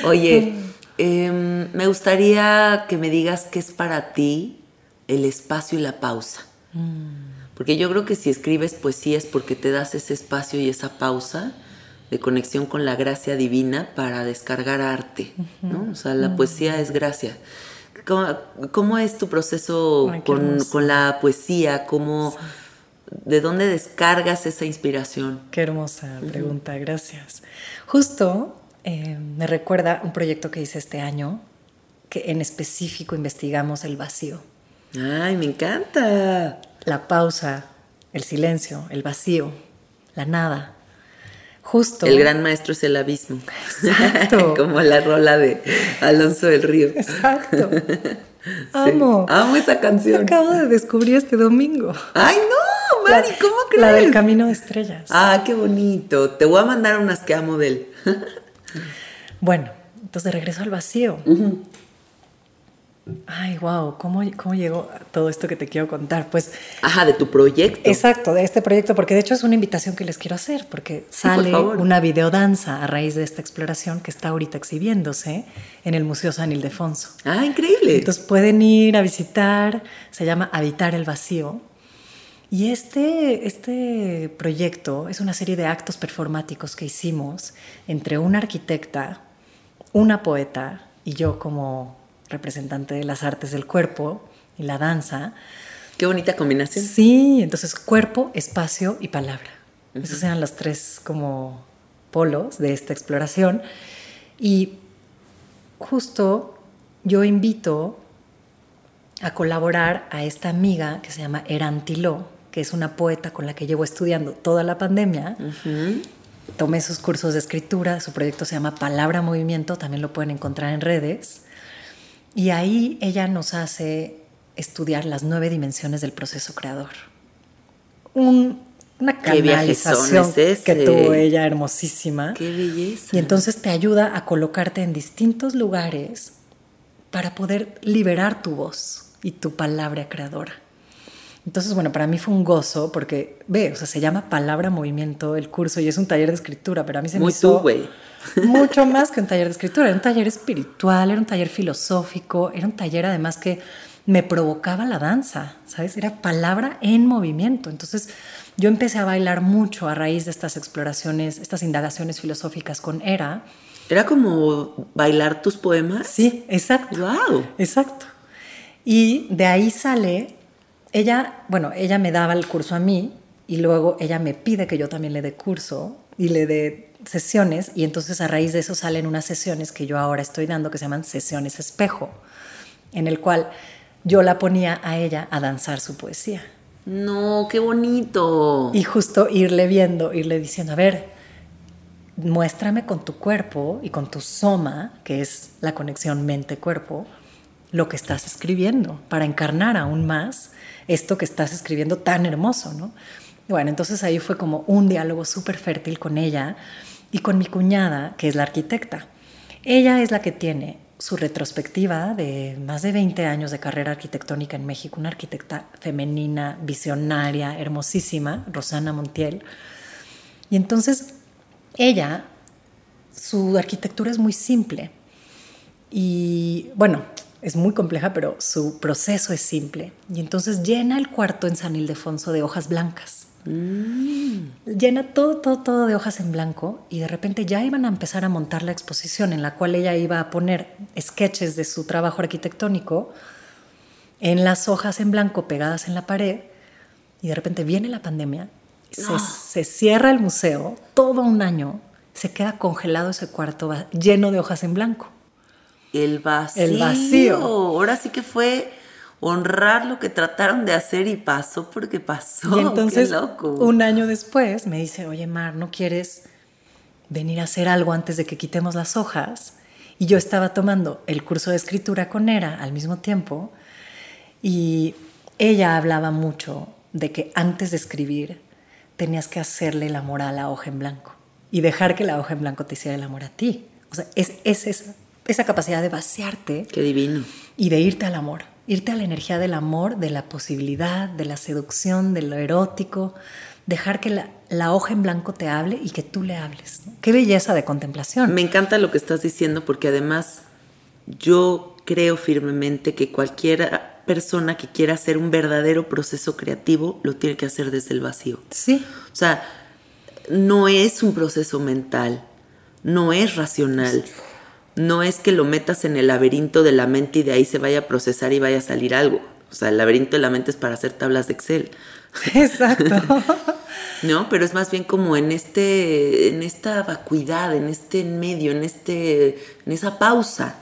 Speaker 2: Oye, [laughs] em, me gustaría que me digas qué es para ti el espacio y la pausa. Mm. Porque yo creo que si escribes poesía es porque te das ese espacio y esa pausa de conexión con la gracia divina para descargar arte, ¿no? O sea, la poesía es gracia. ¿Cómo, es tu proceso con, la poesía? ¿Cómo, ¿De dónde descargas esa inspiración?
Speaker 3: Qué hermosa pregunta, gracias. Justo eh, me recuerda un proyecto que hice este año, que en específico investigamos el vacío.
Speaker 2: ¡Ay, me encanta!
Speaker 3: La pausa, el silencio, el vacío, la nada Justo.
Speaker 2: El gran maestro es el abismo. Exacto. [laughs] Como la rola de Alonso del Río.
Speaker 3: Exacto. [laughs] Amo.
Speaker 2: Amo esa canción.
Speaker 3: Acabo de descubrir este domingo.
Speaker 2: ¡Ay, no! Mari, ¿cómo crees?
Speaker 3: La del Camino de Estrellas.
Speaker 2: Ah, qué bonito. Te voy a mandar unas que amo de él. [laughs]
Speaker 3: bueno, entonces regreso al vacío. Ay, wow, ¿cómo, ¿cómo llegó todo esto que te quiero contar? Pues.
Speaker 2: Ajá, de tu proyecto.
Speaker 3: Exacto, de este proyecto, porque de hecho es una invitación que les quiero hacer, porque sale una videodanza a raíz de esta exploración que está ahorita exhibiéndose en el Museo San Ildefonso.
Speaker 2: Ah, increíble.
Speaker 3: Entonces pueden ir a visitar, se llama Habitar el Vacío. Y este, este proyecto es una serie de actos performáticos que hicimos entre una arquitecta, una poeta y yo como representante de las artes del cuerpo y la danza.
Speaker 2: Qué bonita combinación.
Speaker 3: Sí, entonces cuerpo, espacio y palabra. Esos eran los tres como polos de esta exploración. Y justo yo invito a colaborar a esta amiga que se llama Erantiló, que es una poeta con la que llevo estudiando toda la pandemia. Tomé sus cursos de escritura, su proyecto se llama Palabra Movimiento, también lo pueden encontrar en redes. Y ahí ella nos hace estudiar las nueve dimensiones del proceso creador. Un una
Speaker 2: ¿Qué viajezón
Speaker 3: canalización
Speaker 2: es ese?
Speaker 3: que tuvo ella hermosísima.
Speaker 2: Qué belleza.
Speaker 3: Y entonces te ayuda a colocarte en distintos lugares para poder liberar tu voz y tu palabra creadora. Entonces, bueno, para mí fue un gozo porque, ve, o sea, se llama Palabra Movimiento el curso y es un taller de escritura, pero a mí se
Speaker 2: Muy
Speaker 3: me hizo
Speaker 2: tú, [laughs]
Speaker 3: mucho más que un taller de escritura, era un taller espiritual, era un taller filosófico, era un taller además que me provocaba la danza, ¿sabes? Era palabra en movimiento. Entonces, yo empecé a bailar mucho a raíz de estas exploraciones, estas indagaciones filosóficas con Era.
Speaker 2: ¿Era como bailar tus poemas?
Speaker 3: Sí, exacto.
Speaker 2: ¡Wow!
Speaker 3: Exacto. Y de ahí sale, ella, bueno, ella me daba el curso a mí y luego ella me pide que yo también le dé curso y le dé sesiones y entonces a raíz de eso salen unas sesiones que yo ahora estoy dando que se llaman sesiones espejo, en el cual yo la ponía a ella a danzar su poesía.
Speaker 2: No, qué bonito.
Speaker 3: Y justo irle viendo, irle diciendo, a ver, muéstrame con tu cuerpo y con tu soma, que es la conexión mente-cuerpo, lo que estás escribiendo para encarnar aún más esto que estás escribiendo tan hermoso, ¿no? Bueno, entonces ahí fue como un diálogo súper fértil con ella y con mi cuñada, que es la arquitecta. Ella es la que tiene su retrospectiva de más de 20 años de carrera arquitectónica en México, una arquitecta femenina, visionaria, hermosísima, Rosana Montiel. Y entonces ella, su arquitectura es muy simple y bueno, es muy compleja, pero su proceso es simple. Y entonces llena el cuarto en San Ildefonso de hojas blancas. Llena todo, todo, todo de hojas en blanco y de repente ya iban a empezar a montar la exposición en la cual ella iba a poner sketches de su trabajo arquitectónico en las hojas en blanco pegadas en la pared y de repente viene la pandemia, se, se cierra el museo, todo un año se queda congelado ese cuarto lleno de hojas en blanco.
Speaker 2: El vacío.
Speaker 3: El vacío.
Speaker 2: Ahora sí que fue honrar lo que trataron de hacer y pasó porque pasó.
Speaker 3: y entonces,
Speaker 2: qué loco.
Speaker 3: un año después, me dice, oye, Mar, ¿no quieres venir a hacer algo antes de que quitemos las hojas? Y yo estaba tomando el curso de escritura con Era al mismo tiempo y ella hablaba mucho de que antes de escribir tenías que hacerle el amor a la hoja en blanco y dejar que la hoja en blanco te hiciera el amor a ti. O sea, es, es esa, esa capacidad de vaciarte
Speaker 2: Qué divino.
Speaker 3: y de irte al amor, irte a la energía del amor, de la posibilidad, de la seducción, de lo erótico, dejar que la, la hoja en blanco te hable y que tú le hables. Qué belleza de contemplación.
Speaker 2: Me encanta lo que estás diciendo porque además yo creo firmemente que cualquier persona que quiera hacer un verdadero proceso creativo lo tiene que hacer desde el vacío.
Speaker 3: Sí,
Speaker 2: O sea, no es un proceso mental, no es racional, no es que lo metas en el laberinto de la mente y de ahí se vaya a procesar y vaya a salir algo. O sea, el laberinto de la mente es para hacer tablas de Excel. [laughs]
Speaker 3: exacto. [laughs]
Speaker 2: ¿no? Pero es más bien como en este, en esta vacuidad, en este medio, en este, en esa pausa,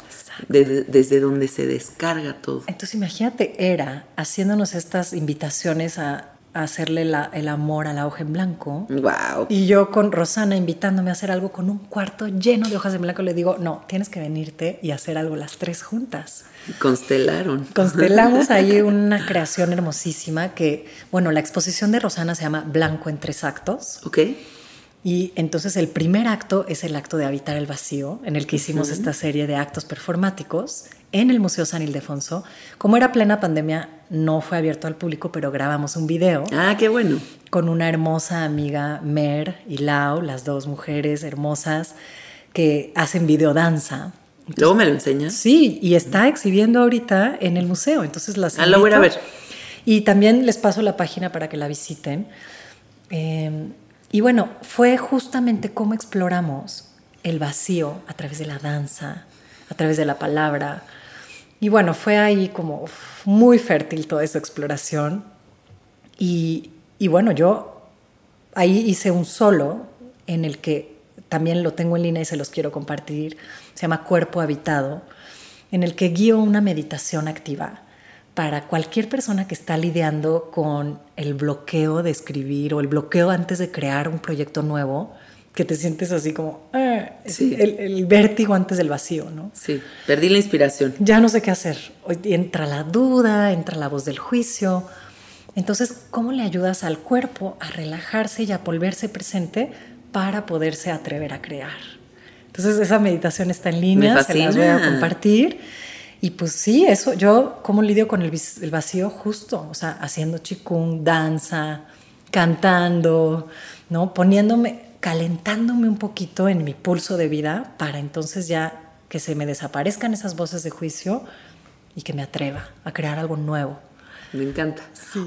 Speaker 2: de- de- desde donde se descarga todo.
Speaker 3: Entonces imagínate, era haciéndonos estas invitaciones a hacerle la- el amor a la hoja en blanco.
Speaker 2: Wow.
Speaker 3: Y yo con Rosana invitándome a hacer algo con un cuarto lleno de hojas en blanco, le digo, no, tienes que venirte y hacer algo las tres juntas.
Speaker 2: Constelaron.
Speaker 3: Constelamos [laughs] ahí una creación hermosísima que, bueno, la exposición de Rosana se llama Blanco en tres actos.
Speaker 2: ¿Ok?
Speaker 3: Y entonces el primer acto es el acto de habitar el vacío, en el que hicimos esta serie de actos performáticos en el Museo San Ildefonso. Como era plena pandemia, no fue abierto al público, pero grabamos un video
Speaker 2: Ah, qué bueno.
Speaker 3: con una hermosa amiga, Mer y Lau, las dos mujeres hermosas que hacen videodanza.
Speaker 2: Luego me lo enseñas.
Speaker 3: Sí, y está exhibiendo ahorita en el museo, entonces las
Speaker 2: Ah, la voy a ver.
Speaker 3: Y también les paso la página para que la visiten. Eh, y bueno, fue justamente cómo exploramos el vacío a través de la danza, a través de la palabra. Y bueno, fue ahí como muy fértil toda esa exploración. Y, y bueno, yo ahí hice un solo en el que también lo tengo en línea y se los quiero compartir. Se llama Cuerpo Habitado, en el que guío una meditación activa para cualquier persona que está lidiando con el bloqueo de escribir o el bloqueo antes de crear un proyecto nuevo, que te sientes así como "Ah",
Speaker 2: Sí.
Speaker 3: el, el vértigo antes del vacío, ¿no?
Speaker 2: Sí, perdí la inspiración.
Speaker 3: ya no sé qué hacer. Entra la duda, entra la voz del juicio. Entonces, ¿cómo le ayudas al cuerpo a relajarse y a volverse presente para poderse atrever a crear? Entonces, esa meditación está en línea, se las voy a compartir. Y pues sí, eso, yo cómo lidio con el, el vacío justo, o sea, haciendo chikung, danza, cantando, ¿no? Poniéndome, calentándome un poquito en mi pulso de vida para entonces ya que se me desaparezcan esas voces de juicio y que me atreva a crear algo nuevo.
Speaker 2: Me encanta.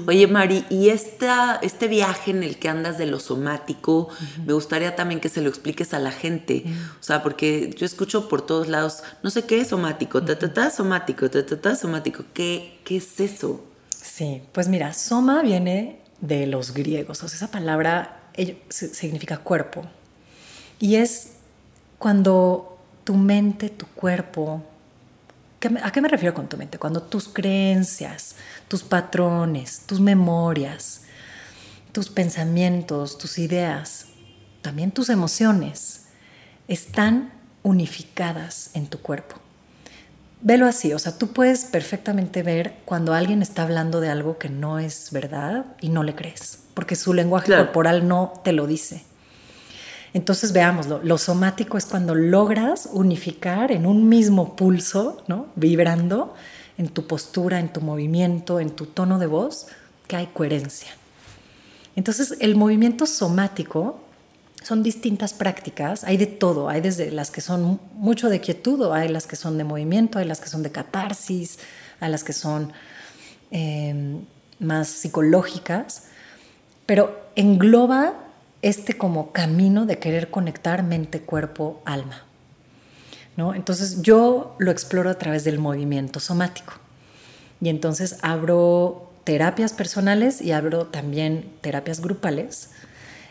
Speaker 2: Oye, Mari, y esta, este viaje en el que andas de lo somático, me gustaría también que se lo expliques a la gente. O sea, porque yo escucho por todos lados, no sé qué es somático, ta, ta, ta, somático, ta, ta, ta, somático. ¿Qué, ¿Qué es eso?
Speaker 3: Sí, pues mira, soma viene de los griegos. O sea, esa palabra significa cuerpo. Y es cuando tu mente, tu cuerpo, ¿A qué me refiero con tu mente? Cuando tus creencias, tus patrones, tus memorias, tus pensamientos, tus ideas, también tus emociones, están unificadas en tu cuerpo. Velo así, o sea, tú puedes perfectamente ver cuando alguien está hablando de algo que no es verdad y no le crees, porque su lenguaje corporal no te lo dice. Entonces veámoslo, lo somático es cuando logras unificar en un mismo pulso, ¿no? vibrando en tu postura, en tu movimiento, en tu tono de voz, que hay coherencia. Entonces el movimiento somático son distintas prácticas, hay de todo, hay desde las que son mucho de quietud, hay las que son de movimiento, hay las que son de catarsis, hay las que son eh, más psicológicas, pero engloba este como camino de querer conectar mente, cuerpo, alma. ¿no? Entonces yo lo exploro a través del movimiento somático. Y entonces abro terapias personales y abro también terapias grupales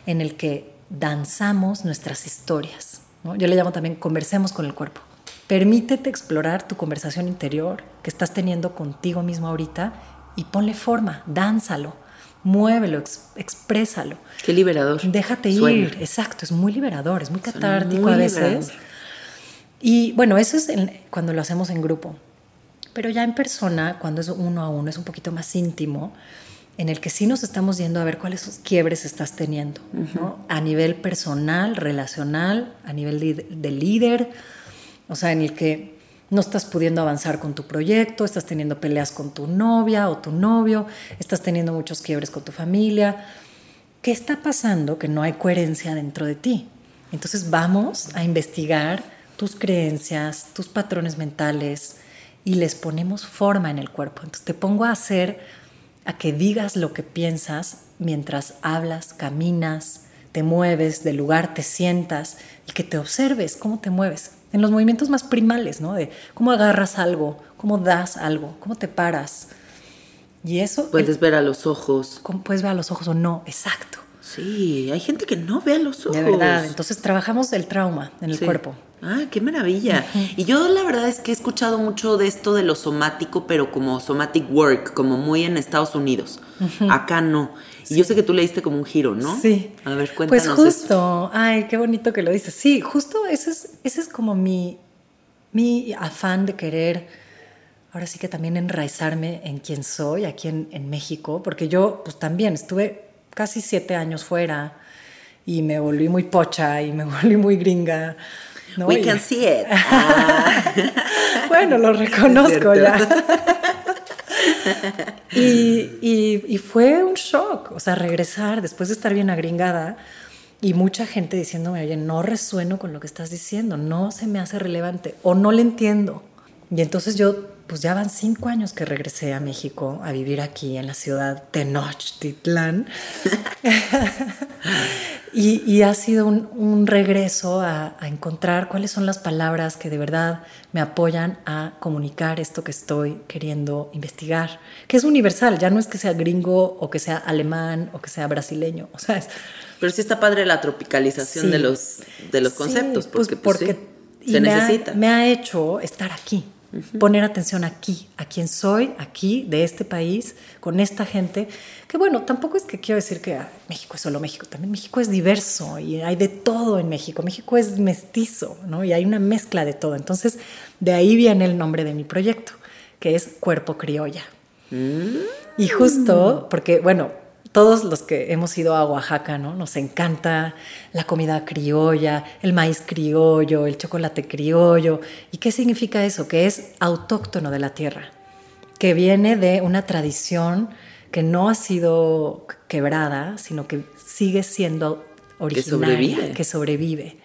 Speaker 3: en el que danzamos nuestras historias. Yo le llamo también conversemos con el cuerpo. Permítete explorar tu conversación interior que estás teniendo contigo mismo ahorita y ponle forma, dánzalo muévelo, exprésalo.
Speaker 2: Qué liberador.
Speaker 3: Déjate ir, exacto, es muy liberador, es muy catártico a veces. Y bueno, eso es cuando lo hacemos en grupo. Pero ya en persona, cuando es uno a uno, es un poquito más íntimo, en el que sí nos estamos yendo a ver cuáles quiebres estás teniendo, ¿no? A nivel personal, relacional, a nivel de líder, o sea, en el que no estás pudiendo avanzar con tu proyecto, estás teniendo peleas con tu novia o tu novio, estás teniendo muchos quiebres con tu familia. ¿Qué está pasando que no hay coherencia dentro de ti? Entonces vamos a investigar tus creencias, tus patrones mentales y les ponemos forma en el cuerpo. Entonces te pongo a hacer, a que digas lo que piensas mientras hablas, caminas, te mueves del lugar, te sientas y que te observes cómo te mueves en los movimientos más primales, ¿no? De cómo agarras algo, cómo das algo, cómo te paras. Y eso...
Speaker 2: Puedes ver a los ojos.
Speaker 3: ¿Cómo puedes ver a los ojos o no? Exacto.
Speaker 2: Sí, hay gente que no ve a los ojos.
Speaker 3: De verdad, entonces trabajamos el trauma en el cuerpo.
Speaker 2: Ah, qué maravilla. Y yo la verdad es que he escuchado mucho de esto de lo somático, pero como somatic work, como muy en Estados Unidos. Acá no. Y yo sé que tú le diste como un giro, ¿no?
Speaker 3: Sí.
Speaker 2: A ver, cuéntanos.
Speaker 3: Pues justo, ay, qué bonito que lo dices. Sí, justo ese es, ese es como mi, mi afán de querer, ahora sí que también enraizarme en quién soy aquí en, en México, porque yo pues también estuve casi siete años fuera y me volví muy pocha y me [laughs] volví muy gringa.
Speaker 2: ¿no? We can see it. [laughs]
Speaker 3: bueno, lo [laughs] reconozco ya. [laughs] y, y, fue un shock, o sea, regresar después de estar bien agringada y mucha gente diciéndome, oye, no resueno con lo que estás diciendo, no se me hace relevante o no le entiendo. Y entonces yo, pues ya van cinco años que regresé a México a vivir aquí en la ciudad de Tenochtitlán. [laughs] y, ha sido un, regreso a, encontrar cuáles son las palabras que de verdad me apoyan a comunicar esto que estoy queriendo investigar, que es universal, ya no es que sea gringo o que sea alemán o que sea brasileño, o sea,
Speaker 2: Pero sí está padre la tropicalización de los, de los conceptos,
Speaker 3: pues,
Speaker 2: porque, pues,
Speaker 3: porque
Speaker 2: se necesita.
Speaker 3: me ha hecho estar aquí, poner atención aquí, a quién soy, aquí, de este país, con esta gente. Que bueno, tampoco es que quiero decir que ah, México es solo México, también México es diverso y hay de todo en México. México es mestizo, ¿no? Y hay una mezcla de todo. Entonces, de ahí viene el nombre de mi proyecto, que es Cuerpo Criolla. Y justo porque, bueno, todos los que hemos ido a Oaxaca, ¿no? Nos encanta la comida criolla, el maíz criollo, el chocolate criollo. ¿Y qué significa eso? Que es autóctono de la tierra, que viene de una tradición que no ha sido quebrada, sino que sigue siendo originaria, que sobrevive. Que sobrevive.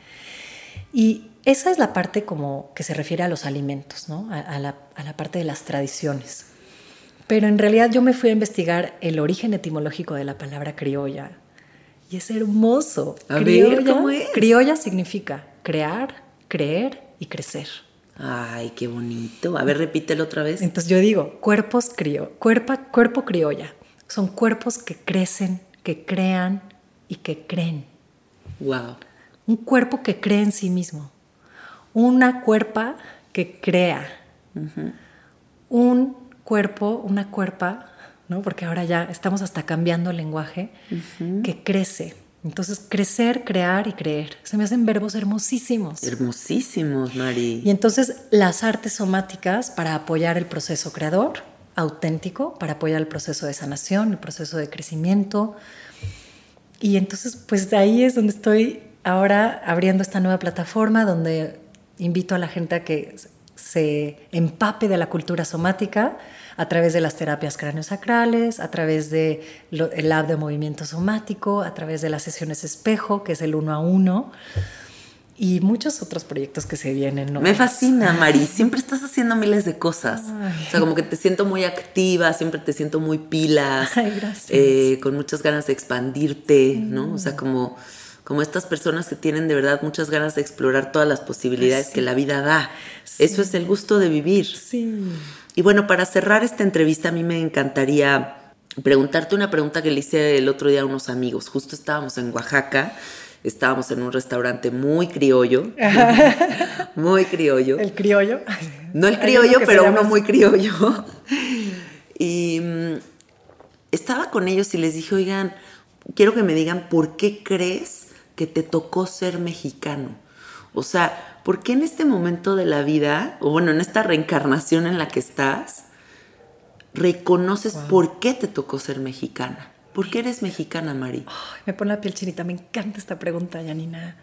Speaker 3: Y esa es la parte como que se refiere a los alimentos, ¿no? a, la, a la parte de las tradiciones. Pero en realidad yo me fui a investigar el origen etimológico de la palabra criolla. Y es hermoso.
Speaker 2: A ver, ¿cómo es?
Speaker 3: Criolla significa crear, creer y crecer.
Speaker 2: Ay, qué bonito. A ver, repítelo otra vez.
Speaker 3: Entonces yo digo, cuerpos crio, cuerpo, cuerpo criolla. Son cuerpos que crecen, que crean y que creen.
Speaker 2: Wow.
Speaker 3: Un cuerpo que cree en sí mismo. Una cuerpa que crea. Un cuerpo, una cuerpa, ¿no? porque ahora ya estamos hasta cambiando el lenguaje, que crece. Entonces, crecer, crear y creer. Se me hacen verbos hermosísimos.
Speaker 2: Hermosísimos, Mari.
Speaker 3: Y entonces, las artes somáticas para apoyar el proceso creador, auténtico, para apoyar el proceso de sanación, el proceso de crecimiento. Y entonces, pues ahí es donde estoy ahora abriendo esta nueva plataforma donde invito a la gente a que se empape de la cultura somática a través de las terapias craneosacrales, a través del de lab de movimiento somático, a través de las sesiones espejo, que es el uno a uno, y muchos otros proyectos que se vienen.
Speaker 2: Me fascina, Mari. Siempre estás haciendo miles de cosas. O sea, como que te siento muy activa, siempre te siento muy pilas, eh, con muchas ganas de expandirte, ¿no? O sea, como como estas personas que tienen de verdad muchas ganas de explorar todas las posibilidades que la vida da. Eso es el gusto de vivir.
Speaker 3: Sí.
Speaker 2: Y bueno, para cerrar esta entrevista, a mí me encantaría preguntarte una pregunta que le hice el otro día a unos amigos. Justo estábamos en Oaxaca, estábamos en un restaurante muy criollo. [laughs] muy criollo.
Speaker 3: ¿El criollo?
Speaker 2: No el criollo, pero uno muy criollo. [laughs] y mm, estaba con ellos y les dije, oigan, quiero que me digan por qué crees que te tocó ser mexicano. O sea, ¿por qué en este momento de la vida, o bueno, en esta reencarnación en la que estás, reconoces por qué te tocó ser mexicana? ¿Por qué eres mexicana, Mari?
Speaker 3: me pone la piel chinita, me encanta esta pregunta, Janina.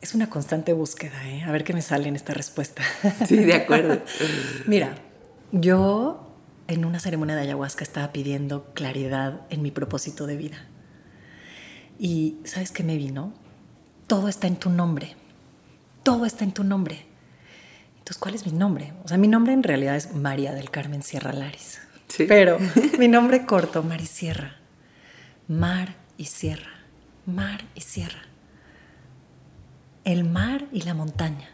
Speaker 3: Es una constante búsqueda, ¿eh? A ver qué me sale en esta respuesta.
Speaker 2: Sí, de acuerdo. [laughs]
Speaker 3: Mira, yo en una ceremonia de ayahuasca estaba pidiendo claridad en mi propósito de vida. Y ¿sabes qué me vino? Todo está en tu nombre. Todo está en tu nombre. Entonces, ¿cuál es mi nombre? O sea, mi nombre en realidad es María del Carmen Sierra Laris.
Speaker 2: Sí.
Speaker 3: Pero [laughs] mi nombre corto, Mari Sierra. Mar y sierra. Mar y sierra. El mar y la montaña.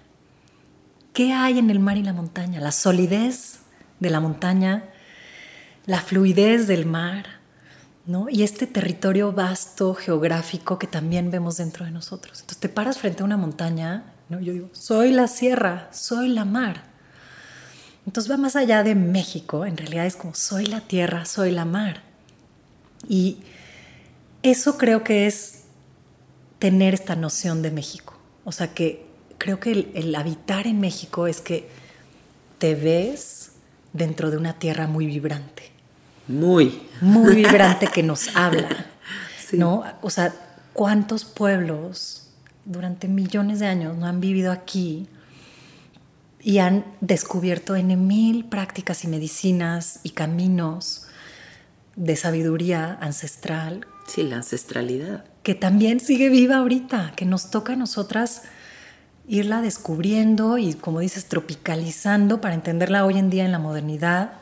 Speaker 3: ¿Qué hay en el mar y la montaña? La solidez de la montaña, la fluidez del mar, y este territorio vasto, geográfico, que también vemos dentro de nosotros. Entonces te paras frente a una montaña, ¿no? Yo digo, soy la sierra, soy la mar. Entonces va más allá de México, en realidad es como soy la tierra, soy la mar. Y eso creo que es tener esta noción de México. O sea que creo que el, el habitar en México es que te ves dentro de una tierra muy vibrante
Speaker 2: muy.
Speaker 3: Muy vibrante que nos habla. [laughs] ¿No? O sea, ¿cuántos pueblos durante millones de años no han vivido aquí y han descubierto en mil prácticas y medicinas y caminos de sabiduría ancestral?
Speaker 2: Sí, la ancestralidad.
Speaker 3: Que también sigue viva ahorita, que nos toca a nosotras irla descubriendo y, como dices, tropicalizando para entenderla hoy en día en la modernidad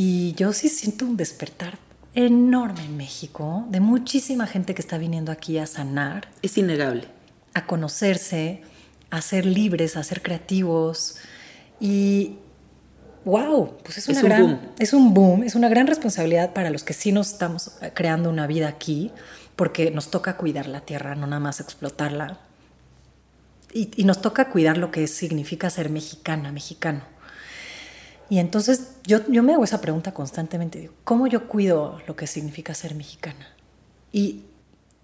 Speaker 3: y yo sí siento un despertar enorme en México de muchísima gente que está viniendo aquí a sanar.
Speaker 2: Es innegable.
Speaker 3: A conocerse, a ser libres, a ser creativos. Y wow, pues es, una un boom. es un boom, es una gran responsabilidad para los que sí nos estamos creando una vida aquí, porque nos toca cuidar la tierra, no nada más explotarla. Y, y nos toca cuidar lo que significa ser mexicana, mexicano. Y entonces yo, yo me hago esa pregunta constantemente, ¿cómo yo cuido lo que significa ser mexicana? Y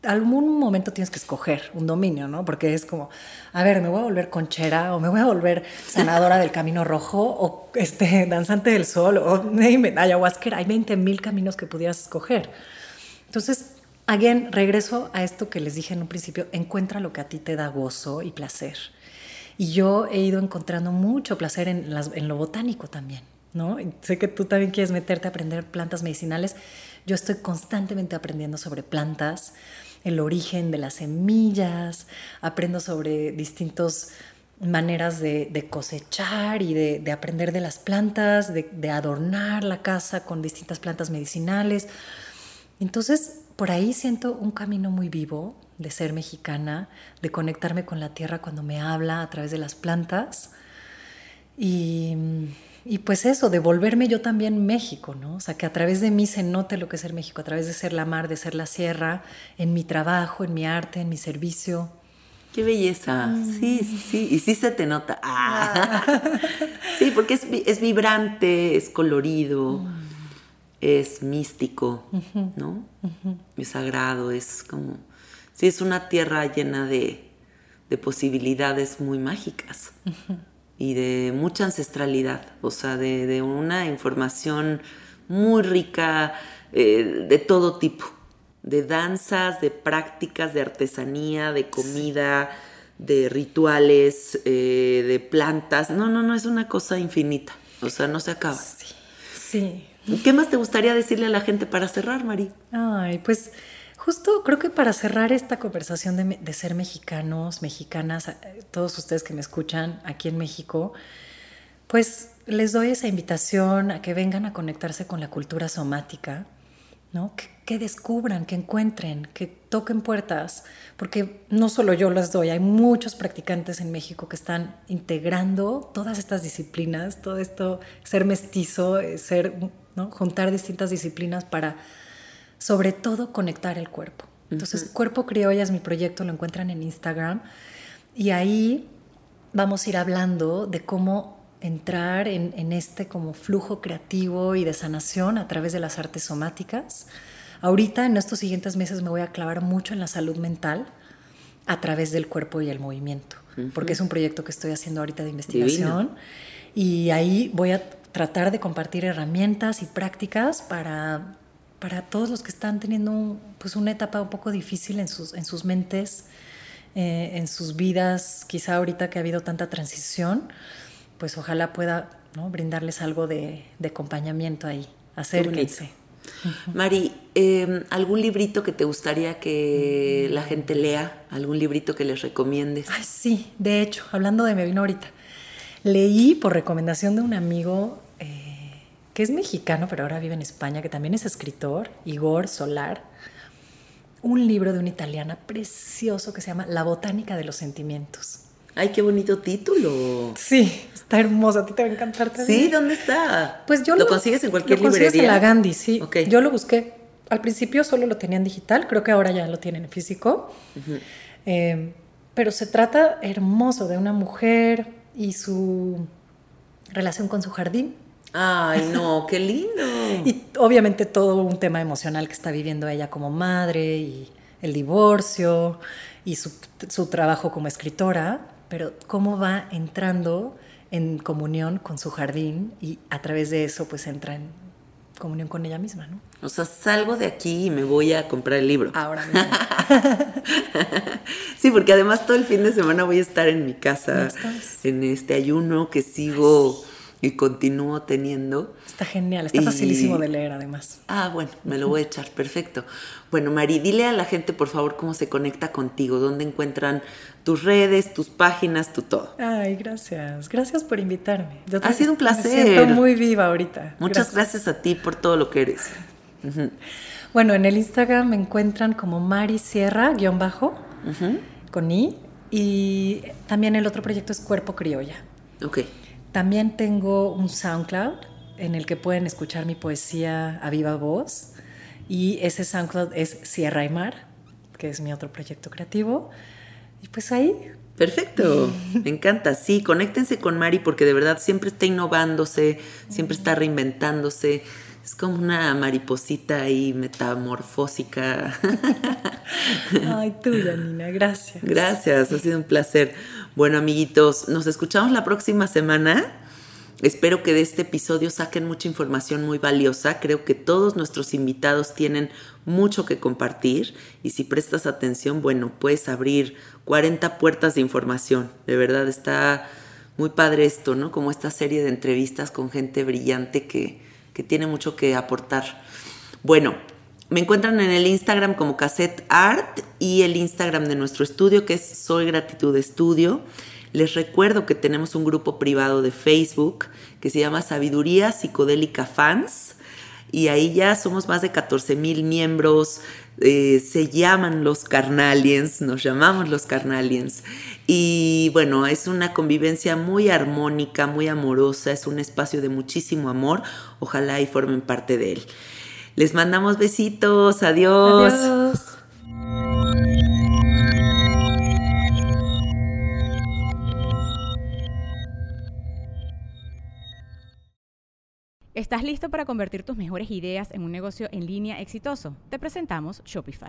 Speaker 3: algún momento tienes que escoger un dominio, ¿no? Porque es como, a ver, me voy a volver conchera o me voy a volver sanadora del camino rojo o este, danzante del sol o ayahuasca. Hay 20 mil caminos que pudieras escoger. Entonces, again, regreso a esto que les dije en un principio, encuentra lo que a ti te da gozo y placer. Y yo he ido encontrando mucho placer en, en lo botánico también, ¿no? sé que tú también quieres meterte a aprender plantas medicinales. Yo estoy constantemente aprendiendo sobre plantas, el origen de las semillas, aprendo sobre distintas maneras de, cosechar y de, aprender de las plantas, de, de adornar la casa con distintas plantas medicinales. Entonces, por ahí siento un camino muy vivo de ser mexicana, de conectarme con la tierra cuando me habla a través de las plantas. Y, pues eso, de volverme yo también México, ¿no? O sea, que a través de mí se note lo que es ser México, a través de ser la mar, de ser la sierra, en mi trabajo, en mi arte, en mi servicio.
Speaker 2: Qué belleza. Mm. Sí, sí, sí. Y sí se te nota. Ah. [laughs] sí, porque es, es, vibrante, es colorido. Mm es místico, ¿no? Es sagrado, es como... Sí, es una tierra llena de, posibilidades muy mágicas y de mucha ancestralidad, o sea, de, una información muy rica eh, de todo tipo, de danzas, de prácticas, de artesanía, de comida, de rituales, eh, de plantas. No, no, no, es una cosa infinita, o sea, no se acaba.
Speaker 3: Sí, sí.
Speaker 2: ¿Qué más te gustaría decirle a la gente para cerrar, Mari?
Speaker 3: Ay, pues justo creo que para cerrar esta conversación de, ser mexicanos, mexicanas, todos ustedes que me escuchan aquí en México, pues les doy esa invitación a que vengan a conectarse con la cultura somática, ¿no? Que, descubran, que encuentren, que toquen puertas, porque no solo yo las doy, hay muchos practicantes en México que están integrando todas estas disciplinas, todo esto, ser mestizo, eh, ser juntar distintas disciplinas para, sobre todo, conectar el cuerpo. Entonces, Cuerpo Criolla es mi proyecto, lo encuentran en Instagram y ahí vamos a ir hablando de cómo entrar en, este como flujo creativo y de sanación a través de las artes somáticas. Ahorita, en estos siguientes meses, me voy a clavar mucho en la salud mental a través del cuerpo y el movimiento, porque es un proyecto que estoy haciendo ahorita de investigación. Y ahí voy a tratar de compartir herramientas y prácticas para, para todos los que están teniendo pues una etapa un poco difícil en sus, en sus mentes, eh, en sus vidas, quizá ahorita que ha habido tanta transición, pues ojalá pueda brindarles algo de, acompañamiento ahí. Acérquense.
Speaker 2: Mari, em, ¿algún librito que te gustaría que la gente lea? ¿Algún librito que les recomiendes?
Speaker 3: Ay, sí, de hecho, hablando de me vino ahorita. Leí por recomendación de un amigo que es mexicano, pero ahora vive en España, que también es escritor, Igor Solar, un libro de una italiana precioso que se llama La botánica de los sentimientos.
Speaker 2: Ay, qué bonito título.
Speaker 3: Sí, está hermoso. A ti te va a encantar
Speaker 2: también. Sí, ¿dónde está?
Speaker 3: Pues yo
Speaker 2: lo, consigues en cualquier lo
Speaker 3: librería. en la Gandhi, sí. Yo lo busqué. Al principio solo lo tenían digital, creo que ahora ya lo tienen en físico. Eh, pero se trata hermoso de una mujer y su relación con su jardín
Speaker 2: Ay, no, qué lindo.
Speaker 3: y obviamente todo un tema emocional que está viviendo ella como madre y el divorcio y su, trabajo como escritora, pero cómo va entrando en comunión con su jardín y a través de eso pues entra en comunión con ella misma, ¿no?
Speaker 2: O sea, salgo de aquí y me voy a comprar el libro.
Speaker 3: Ahora [laughs] mismo.
Speaker 2: sí, porque además todo el fin de semana voy a estar en mi casa en este ayuno que sigo y continúo teniendo.
Speaker 3: Está genial, está facilísimo de leer además.
Speaker 2: Ah, bueno, me lo voy a echar, perfecto. Bueno, Mari, dile a la gente por favor cómo se conecta contigo, dónde encuentran tus redes, tus páginas, tu todo.
Speaker 3: Ay, gracias. Gracias por invitarme.
Speaker 2: ha sido un placer.
Speaker 3: Me siento muy viva ahorita.
Speaker 2: Muchas gracias, a ti por todo lo que eres.
Speaker 3: Bueno, en el Instagram me encuentran como Mari Sierra, guion bajo, con I. Y también el otro proyecto es Cuerpo Criolla.
Speaker 2: Ok.
Speaker 3: También tengo un SoundCloud en el que pueden escuchar mi poesía a viva voz. Y ese SoundCloud es Sierra y Mar, que es mi otro proyecto creativo. Y pues ahí.
Speaker 2: Perfecto, [laughs] me encanta. Sí, conéctense con Mari porque de verdad siempre está innovándose, siempre está reinventándose. Es como una mariposita ahí metamorfósica. [laughs]
Speaker 3: Ay, tú, Janina, gracias.
Speaker 2: Gracias, ha sido un placer. Bueno, amiguitos, nos escuchamos la próxima semana. Espero que de este episodio saquen mucha información muy valiosa. Creo que todos nuestros invitados tienen mucho que compartir y si prestas atención, bueno, puedes abrir 40 puertas de información. De verdad está muy padre esto, ¿no? Como esta serie de entrevistas con gente brillante que, que tiene mucho que aportar. Bueno, me encuentran en el Instagram como Cassette Art y el Instagram de nuestro estudio que es Soy Gratitud Estudio. Les recuerdo que tenemos un grupo privado de Facebook que se llama Sabiduría Psicodélica Fans y ahí ya somos más de 14 mil miembros. Eh, se llaman los carnaliens, nos llamamos los carnaliens. Y bueno, es una convivencia muy armónica, muy amorosa, es un espacio de muchísimo amor. Ojalá y formen parte de él. Les mandamos besitos, adiós.
Speaker 3: Adiós.
Speaker 4: ¿Estás listo para convertir tus mejores ideas en un negocio en línea exitoso? Te presentamos Shopify.